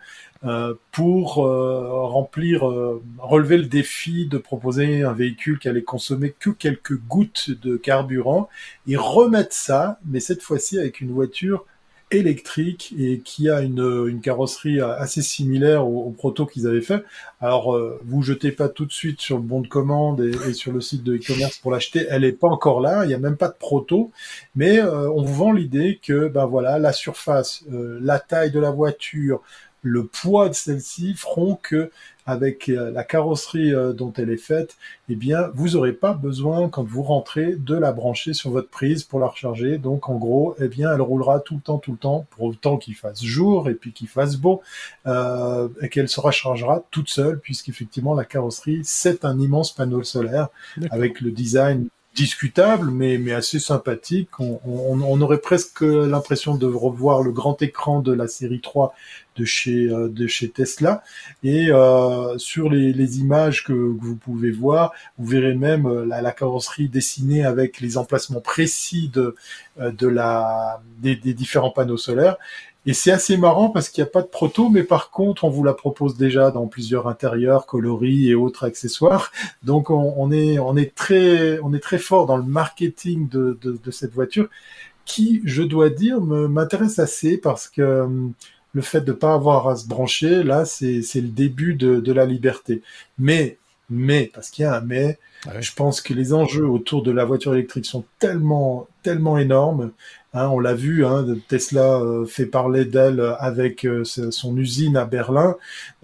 euh, pour euh, remplir, euh, relever le défi de proposer un véhicule qui allait consommer que quelques gouttes de carburant et remettre ça, mais cette fois-ci avec une voiture électrique et qui a une, une carrosserie assez similaire au, proto qu'ils avaient fait. Alors, euh, vous jetez pas tout de suite sur le bon de commande et, sur le site de e-commerce pour l'acheter. Elle est pas encore là. Il y a même pas de proto, mais euh, on vous vend l'idée que, ben voilà, la surface, euh, la taille de la voiture, le poids de celle-ci feront que avec euh, la carrosserie euh, dont elle est faite, eh bien, vous n'aurez pas besoin, quand vous rentrez, de la brancher sur votre prise pour la recharger. Donc, en gros, eh bien, elle roulera tout le temps, tout le temps, pour autant qu'il fasse jour et puis qu'il fasse beau, euh, et qu'elle se rechargera toute seule, puisqu'effectivement, la carrosserie, c'est un immense panneau solaire avec le design discutable, mais, mais assez sympathique. On, aurait presque l'impression de revoir le grand écran de la série 3 de chez, euh, de chez Tesla. Et euh, sur les, images que, vous pouvez voir, vous verrez même euh, la, la, carrosserie dessinée avec les emplacements précis de, la, des différents panneaux solaires. Et c'est assez marrant parce qu'il n'y a pas de proto, mais par contre, on vous la propose déjà dans plusieurs intérieurs, coloris et autres accessoires. Donc, on, on est, on est très, on est très fort dans le marketing de, de, de cette voiture, qui, je dois dire, m'intéresse assez parce que hum, le fait de pas avoir à se brancher, là, c'est le début de, de la liberté. Mais, mais, parce qu'il y a un mais, je pense que les enjeux autour de la voiture électrique sont tellement, tellement énormes. Hein, on l'a vu, hein, Tesla euh, fait parler d'elle avec euh, son usine à Berlin,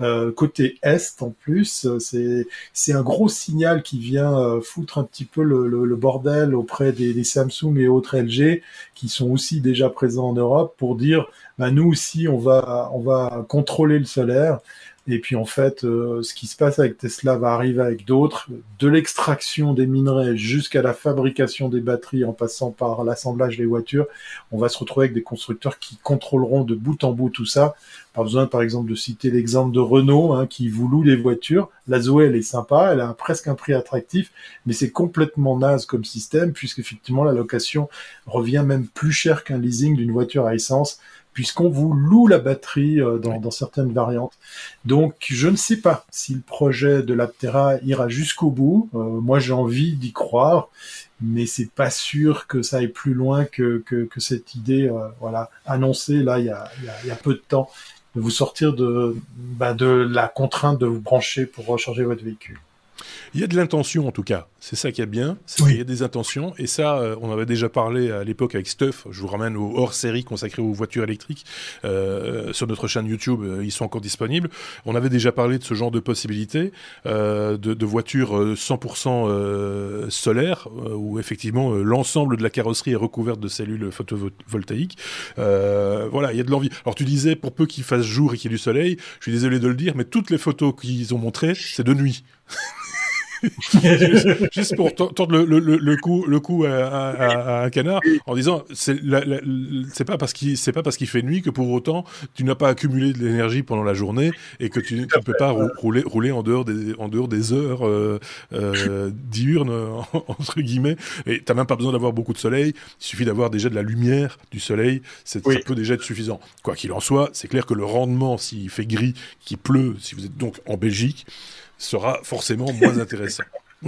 euh, côté est en plus. C'est un gros signal qui vient foutre un petit peu le, bordel auprès des, des, Samsung et autres LG qui sont aussi déjà présents en Europe pour dire, bah, nous aussi on va on va contrôler le solaire. Et puis en fait, euh, ce qui se passe avec Tesla va arriver avec d'autres, de l'extraction des minerais jusqu'à la fabrication des batteries en passant par l'assemblage des voitures. On va se retrouver avec des constructeurs qui contrôleront de bout en bout tout ça. Pas besoin par exemple de citer l'exemple de Renault hein, qui vous loue les voitures. La Zoé elle est sympa, elle a presque un prix attractif, mais c'est complètement naze comme système puisqu'effectivement la location revient même plus cher qu'un leasing d'une voiture à essence puisqu'on vous loue la batterie euh, dans, certaines variantes. Donc, je ne sais pas si le projet de l'Aptera ira jusqu'au bout. Euh, moi, j'ai envie d'y croire, mais c'est pas sûr que ça aille plus loin que, cette idée, euh, voilà, annoncée là il y a, peu de temps, de vous sortir de, bah, de la contrainte de vous brancher pour recharger votre véhicule. Il y a de l'intention en tout cas, c'est ça qui est bien, il y a des intentions, et ça, euh, on avait déjà parlé à l'époque avec Stuff, je vous ramène au hors-série consacré aux voitures électriques, euh, sur notre chaîne YouTube, euh, ils sont encore disponibles, on avait déjà parlé de ce genre de possibilités, de, de, voitures 100% solaires, où effectivement l'ensemble de la carrosserie est recouverte de cellules photovoltaïques, voilà, il y a de l'envie. Alors tu disais, pour peu qu'il fasse jour et qu'il y ait du soleil, je suis désolé de le dire, mais toutes les photos qu'ils ont montrées, c'est de nuit. <laughs> juste pour tendre le, le, le, coup, le coup à, un canard en disant c'est pas parce qu'il c'est pas parce qu'il fait nuit que pour autant tu n'as pas accumulé de l'énergie pendant la journée et que tu ne peux pas rouler rouler en dehors des en dehors des heures euh, euh, diurnes entre guillemets. Et t'as même pas besoin d'avoir beaucoup de soleil. Il suffit d'avoir déjà de la lumière du soleil. Ça peut déjà être suffisant. Quoi qu'il en soit c'est clair que le rendement s'il fait gris qu'il pleut si vous êtes donc en Belgique sera forcément moins intéressant. <laughs>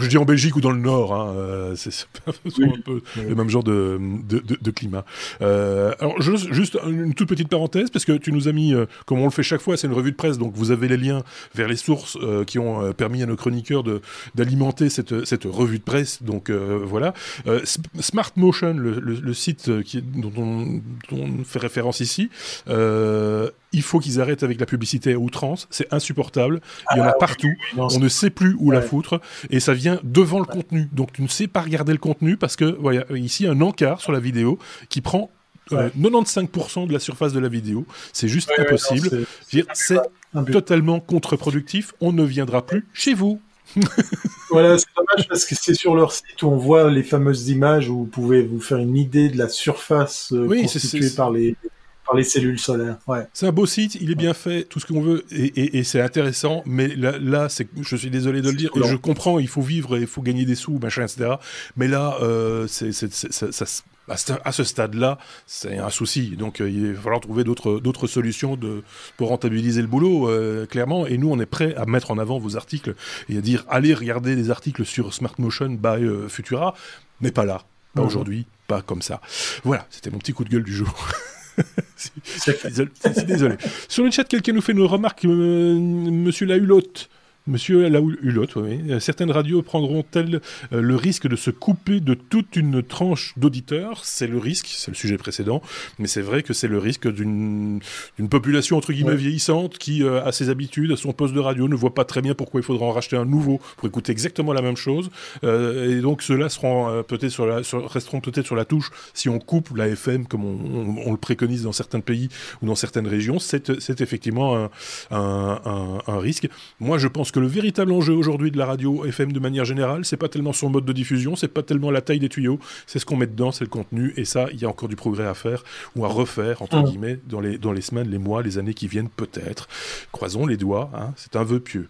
je dis en Belgique ou dans le Nord, hein, euh, c'est un peu le même genre de, de, de, climat. Euh, alors juste une toute petite parenthèse parce que tu nous as mis, euh, comme on le fait chaque fois, c'est une revue de presse, donc vous avez les liens vers les sources euh, qui ont permis à nos chroniqueurs d'alimenter cette, cette revue de presse. Donc voilà, Smart Motion, le, le, le site qui, dont, on, dont, on, fait référence ici il faut qu'ils arrêtent avec la publicité à outrance. C'est insupportable. Il y en a ah, partout. on ne sait plus où la foutre. Et ça vient devant le contenu. Donc tu ne sais pas regarder le contenu parce que, voilà, ici, un encart sur la vidéo qui prend 95% de la surface de la vidéo. C'est juste impossible. C'est totalement contre-productif. On ne viendra plus chez vous. <laughs> voilà, c'est dommage parce que c'est sur leur site où on voit les fameuses images où vous pouvez vous faire une idée de la surface euh, constituée par les, par les cellules solaires. Ouais. C'est un beau site, il est bien fait, tout ce qu'on veut, et, c'est intéressant, mais là, là c'est, je suis désolé de le dire, et je comprends, il faut vivre, il faut gagner des sous, machin, etc. Mais là, euh, c'est, ça, ça, à ce stade-là, c'est un souci. Donc euh, il va falloir trouver d'autres solutions de, pour rentabiliser le boulot, euh, clairement. Et nous, on est prêt à mettre en avant vos articles et à dire allez regarder les articles sur Smart Motion by euh, Futura, mais pas là, pas mhm. aujourd'hui, pas comme ça. Voilà, c'était mon petit coup de gueule du jour. <laughs> <laughs> désolé. Sur le chat, quelqu'un nous fait une remarque, Monsieur Lahulotte. Monsieur Hulot, oui. Euh, certaines radios prendront-elles euh, le risque de se couper de toute une tranche d'auditeurs? C'est le risque, c'est le sujet précédent, mais c'est vrai que c'est le risque d'une population entre guillemets vieillissante qui euh, a ses habitudes, à son poste de radio, ne voit pas très bien pourquoi il faudra en racheter un nouveau pour écouter exactement la même chose. et donc ceux-là seront peut-être sur la, resteront peut-être sur la touche si on coupe la FM comme on, le préconise dans certains pays ou dans certaines régions. C'est effectivement un, un, un risque. Moi, je pense que le véritable enjeu aujourd'hui de la radio FM de manière générale, c'est pas tellement son mode de diffusion, c'est pas tellement la taille des tuyaux, c'est ce qu'on met dedans, c'est le contenu, et ça, il y a encore du progrès à faire ou à refaire entre mmh. guillemets dans les dans les semaines, les mois, les années qui viennent peut-être. Croisons les doigts, hein, c'est un vœu pieux.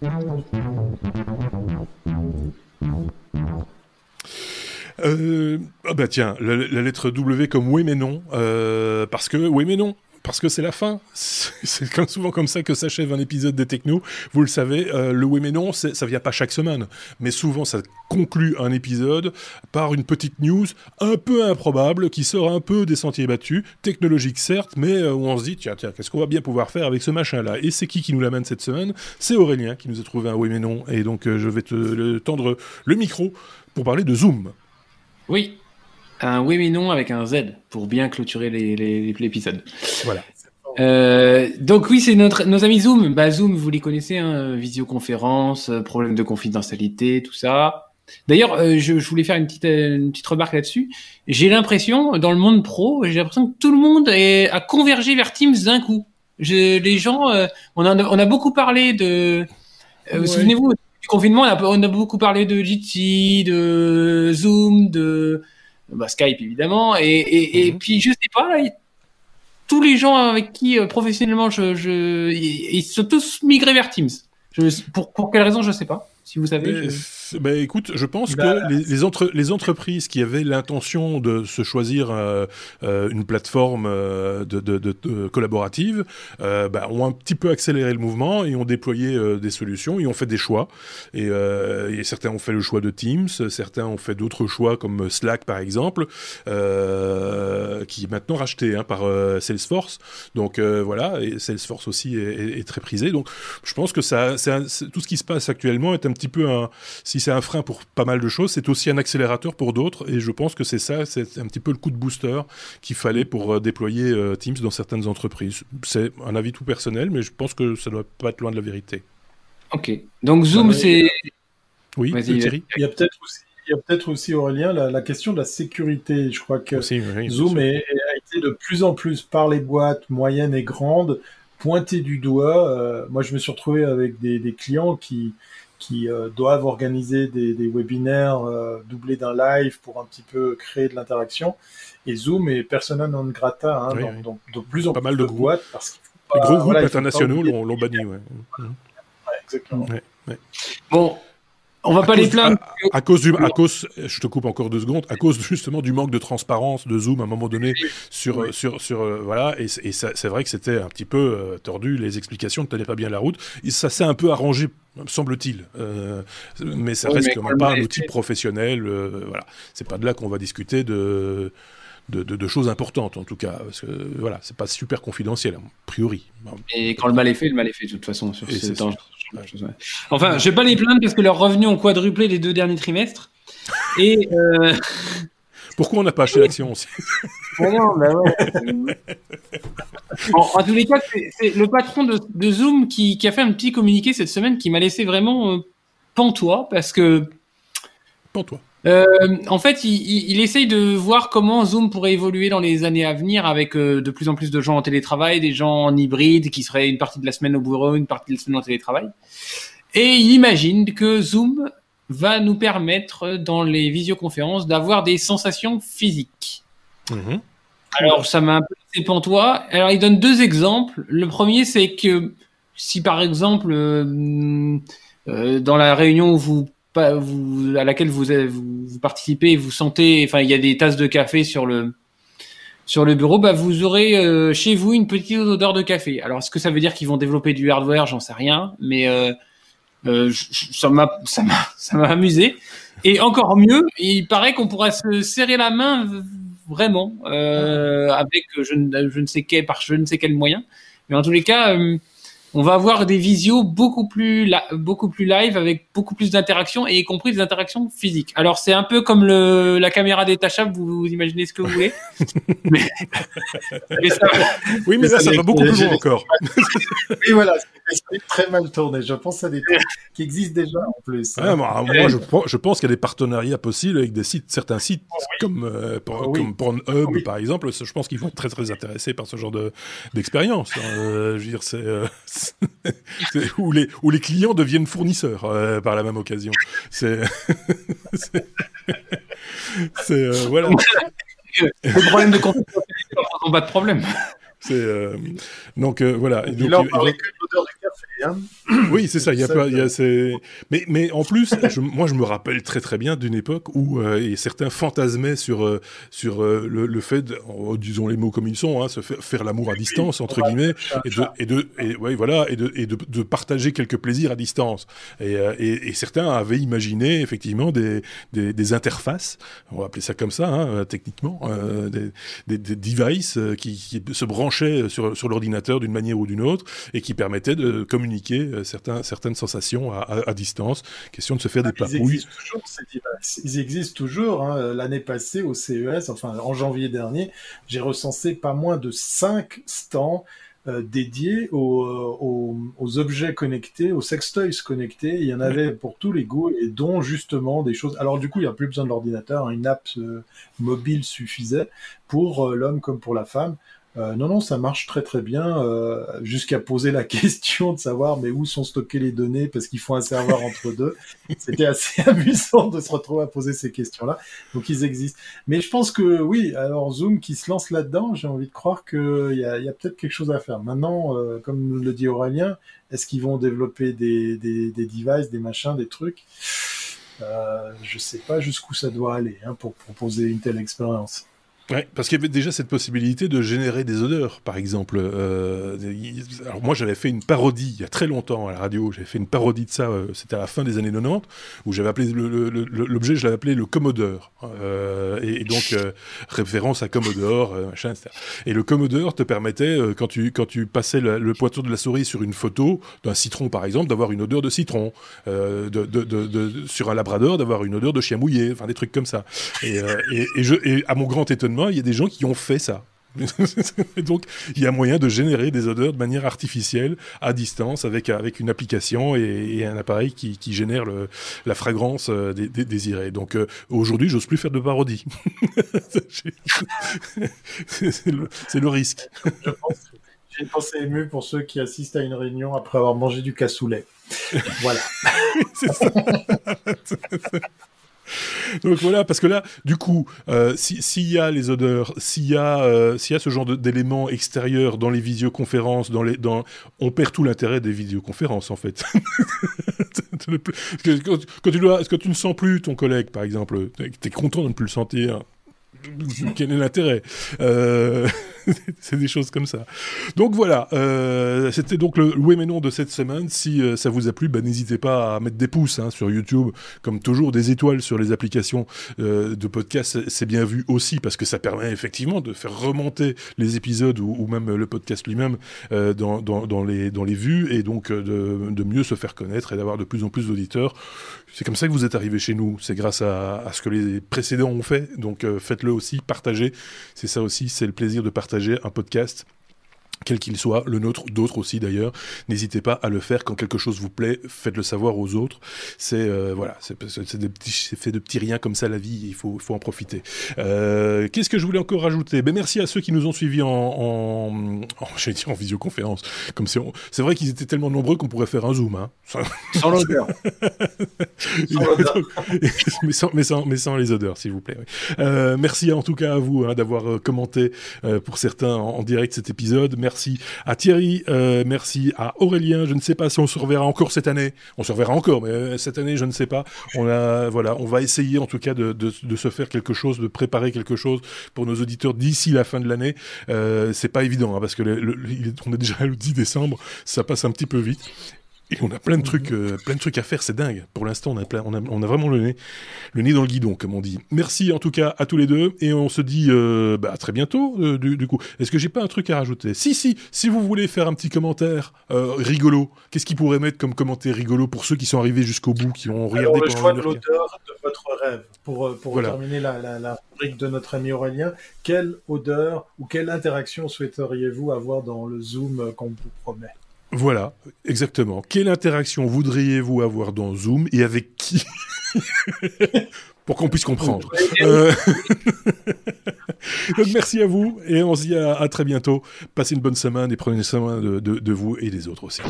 Euh, ah bah tiens, la, lettre W comme oui mais non, euh, parce que oui mais non, parce que c'est la fin. <laughs> C'est comme souvent comme ça que s'achève un épisode des Techno. Vous le savez, euh, le oui mais non, ça vient pas chaque semaine, mais souvent ça conclut un épisode par une petite news un peu improbable qui sort un peu des sentiers battus, technologique certes, mais euh, où on se dit tiens tiens qu'est-ce qu'on va bien pouvoir faire avec ce machin là. Et c'est qui qui nous l'amène cette semaine C'est Aurélien qui nous a trouvé un oui mais non, et donc euh, je vais te tendre le micro pour parler de Zoom. Oui, un oui mais non avec un Z pour bien clôturer l'épisode. Voilà. Euh, donc oui, c'est notre nos amis Zoom. Bah Zoom, vous les connaissez, hein, visioconférence, euh, problème de confidentialité, tout ça. D'ailleurs, euh, je, je, voulais faire une petite une petite remarque là-dessus. J'ai l'impression, dans le monde pro, j'ai l'impression que tout le monde est, a convergé vers Teams d'un coup. Je, les gens, on, a, on a beaucoup parlé de. Souvenez-vous du confinement, on a, on a beaucoup parlé de Jitsi, de Zoom, de bah, Skype évidemment, et, et, et mhm. puis je sais pas, tous les gens avec qui euh, professionnellement je, je, ils, sont tous migrés vers Teams. Je, pour, pour quelle raison, je sais pas. Si vous savez. Bah, écoute, je pense bah, que les, les, entre, les, entreprises qui avaient l'intention de se choisir euh, euh une plateforme euh, de, de, de, collaborative bah, ont un petit peu accéléré le mouvement et ont déployé des solutions et ont fait des choix. Et, et, certains ont fait le choix de Teams, certains ont fait d'autres choix comme Slack par exemple, qui est maintenant racheté hein, par Salesforce. Donc voilà, et Salesforce aussi est, est, très prisé. Donc je pense que ça, tout ce qui se passe actuellement est un petit peu un si c'est un frein pour pas mal de choses, c'est aussi un accélérateur pour d'autres. Et je pense que c'est ça, c'est un petit peu le coup de booster qu'il fallait pour euh, déployer euh, Teams dans certaines entreprises. C'est un avis tout personnel, mais je pense que ça doit pas être loin de la vérité. Ok. Donc Zoom, c'est. Oui, Thierry. Il y a peut-être aussi il y a peut-être aussi, Aurélien, la, question de la sécurité. Je crois que Zoom a été de plus en plus par les boîtes moyennes et grandes pointé du doigt. Euh, moi, je me suis retrouvé avec des clients qui, qui euh, doivent organiser des, des webinaires euh, doublés d'un live pour un petit peu créer de l'interaction. Et Zoom est persona non grata, hein, donc, de plus en pas plus mal de, boîtes parce les gros groupes internationaux l'ont banni. Ouais. exactement. Bon, on va pas les plaindre. À, cause du, à cause, je te coupe encore deux secondes, à cause justement du manque de transparence de Zoom à un moment donné sur, sur, sur, euh, voilà, et, et c'est vrai que c'était un petit peu euh, tordu, les explications ne tenaient pas bien la route. Et ça s'est un peu arrangé, semble-t-il, euh, mais ça reste quand même pas un outil professionnel. voilà, c'est pas de là qu'on va discuter de de, de, choses importantes en tout cas. Parce que voilà, c'est pas super confidentiel, a priori. Et quand le mal est fait, le mal est fait de toute façon. Sur ce temps, Enfin, je vais pas les plaindre parce que leurs revenus ont quadruplé les deux derniers trimestres. Et euh... <laughs> pourquoi on n'a pas acheté l'action aussi? Non, bah ouais. en, tous les cas, c'est le patron de, Zoom qui, a fait un petit communiqué cette semaine qui m'a laissé vraiment euh, pantois parce que. Pantois. Euh, en fait, il, essaye de voir comment Zoom pourrait évoluer dans les années à venir avec euh, de plus en plus de gens en télétravail, des gens en hybride qui seraient une partie de la semaine au bureau, une partie de la semaine en télétravail. Et il imagine que Zoom va nous permettre dans les visioconférences d'avoir des sensations physiques. Mhm. Alors, ça m'a un peu pantois. Alors, il donne deux exemples. Le premier, c'est que si par exemple, euh, dans la réunion où vous à laquelle vous, participez vous sentez, enfin, il y a des tasses de café sur le, bureau, bah, vous aurez euh, chez vous une petite odeur de café. Alors, est-ce que ça veut dire qu'ils vont développer du hardware? J'en sais rien, mais euh, euh, ça m'a, ça m'a, <laughs> ça m'a amusé. Et encore mieux, il paraît qu'on pourra se serrer la main vraiment avec je ne, je ne sais quel, par je ne sais quel moyen. Mais en tous les cas on va avoir des visios beaucoup plus beaucoup plus live avec beaucoup plus d'interactions et y compris des interactions physiques. Alors c'est un peu comme le, la caméra détachable, vous, vous imaginez ce que vous voulez. <laughs> oui, mais là ça va beaucoup plus loin encore. oui, voilà, c'est très mal tourné. Je pense à des trucs qui existent déjà en plus. Ah, moi, je, je, pense qu'il y a des partenariats possibles avec des sites, certains sites comme, euh, comme Pornhub par exemple. Je pense qu'ils vont être très très intéressés par ce genre de d'expérience. Hein. Euh, je veux dire, c'est euh, <laughs> où, les, où les clients deviennent fournisseurs euh, par la même occasion. C'est. <laughs> <laughs> c'est. Euh, voilà. Le problème de on pas de problème. C'est euh, donc voilà. Et donc, là, on parlait que de l'odeur du café. Oui, c'est ça. Il y a pas, il y a, mais, mais en plus, je, moi, je me rappelle très très bien d'une époque où euh, certains fantasmaient sur euh, sur euh, le, le, fait, de, disons les mots comme ils sont, hein, se faire, faire l'amour à distance entre guillemets, et de et de et, ouais, voilà, et de et de, de, partager quelques plaisirs à distance. Et, et, et, certains avaient imaginé effectivement des, des, des interfaces, on va appeler ça comme ça, hein, techniquement, des, devices qui, qui se branchaient sur sur l'ordinateur d'une manière ou d'une autre et qui permettaient de communiquer euh, certains, certaines sensations à, distance. Question de se faire des ah, papouilles. Ils existent toujours. Hein. L'année passée, au CES, enfin en janvier dernier, j'ai recensé pas moins de 5 stands euh, dédiés euh, aux, aux, objets connectés, aux sextoys connectés. Il y en avait pour tous les goûts et dont justement des choses. Alors du coup, il n'y a plus besoin de l'ordinateur. Hein. Une app mobile suffisait pour l'homme comme pour la femme. Euh, non, non, ça marche très très bien, euh, jusqu'à poser la <laughs> question de savoir mais où sont stockées les données parce qu'il faut un serveur entre deux. C'était assez <laughs> amusant de se retrouver à poser ces questions-là. Donc ils existent. Mais je pense que oui, alors Zoom qui se lance là-dedans, j'ai envie de croire qu'il y a, y a peut-être quelque chose à faire. Maintenant, euh, comme le dit Aurélien, est-ce qu'ils vont développer des, des, des devices, des machins, des trucs? Euh, Je sais pas jusqu'où ça doit aller hein, pour proposer une telle expérience. Ouais, parce qu'il y avait déjà cette possibilité de générer des odeurs, par exemple. Euh, alors moi, j'avais fait une parodie il y a très longtemps à la radio. J'avais fait une parodie de ça. Euh, C'était à la fin des années 90 où j'avais appelé l'objet, je l'avais appelé le Commodore, euh, et, donc euh, référence à Commodore, machin, etc. Et le Commodore te permettait quand tu quand tu passais le, le, de la souris sur une photo d'un citron, par exemple, d'avoir une odeur de citron, de, sur un Labrador, d'avoir une odeur de chien mouillé, enfin des trucs comme ça. Et à mon grand étonnement il y a des gens qui ont fait ça. <laughs> donc, il y a moyen de générer des odeurs de manière artificielle, à distance, avec, avec une application et, un appareil qui, génère le, la fragrance euh, désirée. Donc, euh, aujourd'hui, j'ose plus faire de parodie. <laughs> c'est le, risque. J'ai une pensée émue pour ceux qui assistent à une réunion après avoir mangé du cassoulet. Voilà. <laughs> c'est ça. Donc voilà, parce que là, du coup, euh, s'il y a les odeurs, s'il y, euh, y, a ce genre d'éléments extérieurs dans les visioconférences, dans les, dans, on perd tout l'intérêt des visioconférences, en fait. <laughs> quand, que tu ne sens plus ton collègue, par exemple, tu es content de ne plus le sentir quel est l'intérêt? Euh, <laughs> C'est des choses comme ça. Donc voilà, euh, c'était donc le oui mais de cette semaine. Si euh, ça vous a plu, bah, n'hésitez pas à mettre des pouces hein, sur YouTube, comme toujours des étoiles sur les applications de podcast, c'est bien vu aussi parce que ça permet effectivement de faire remonter les épisodes ou, même le podcast lui-même dans, les, dans les vues et donc de, de mieux se faire connaître et d'avoir de plus en plus d'auditeurs. C'est comme ça que vous êtes arrivé chez nous. C'est grâce à, à, ce que les précédents ont fait. Donc faites-le aussi, partagez. C'est ça aussi, c'est le plaisir de partager un podcast quel qu'il soit, le nôtre, d'autres aussi d'ailleurs. N'hésitez pas à le faire quand quelque chose vous plaît, faites-le savoir aux autres. C'est euh, voilà, c'est fait de petits riens comme ça la vie, il faut, faut en profiter. Euh, Qu'est-ce que je voulais encore rajouter? Ben merci à ceux qui nous ont suivis en, en, en <laughs> en visioconférence. Comme c'est, c'est vrai qu'ils étaient tellement nombreux qu'on pourrait faire un zoom, hein. <laughs> Sans l'odeur. <laughs> mais, sans, mais, sans, mais sans les odeurs, s'il vous plaît. Euh, merci en tout cas à vous hein, d'avoir commenté pour certains en, en direct cet épisode. Merci merci à Thierry, euh, merci à Aurélien. Je ne sais pas si on se reverra encore cette année. On se reverra encore, mais euh, cette année, je ne sais pas. On va essayer en tout cas de, se faire quelque chose, de préparer quelque chose pour nos auditeurs d'ici la fin de l'année. Euh, c'est pas évident hein, parce que on est déjà le 10 décembre, ça passe un petit peu vite. Et on a plein de trucs, euh, plein de trucs à faire, c'est dingue. Pour l'instant, on a, plein, on, a, on a vraiment le nez, le nez dans le guidon, comme on dit. Merci en tout cas à tous les deux, et on se dit euh, bah, à très bientôt. Euh, du, du, coup, est-ce que j'ai pas un truc à rajouter? Si, si. Si vous voulez faire un petit commentaire rigolo, qu'est-ce qu'il pourrait mettre comme commentaire rigolo pour ceux qui sont arrivés jusqu'au bout, qui ont regardé Alors, le choix de l'auteur de votre rêve, pour, pour voilà. terminer la, la, la rubrique de notre ami Aurélien. Quelle odeur ou quelle interaction souhaiteriez-vous avoir dans le Zoom qu'on vous promet? Voilà, exactement. Quelle interaction voudriez-vous avoir dans Zoom et avec qui <laughs> Pour qu'on puisse comprendre. Euh... <laughs> Donc merci à vous et on se dit à, à, très bientôt. Passez une bonne semaine et prenez soin de, de, de vous et des autres aussi.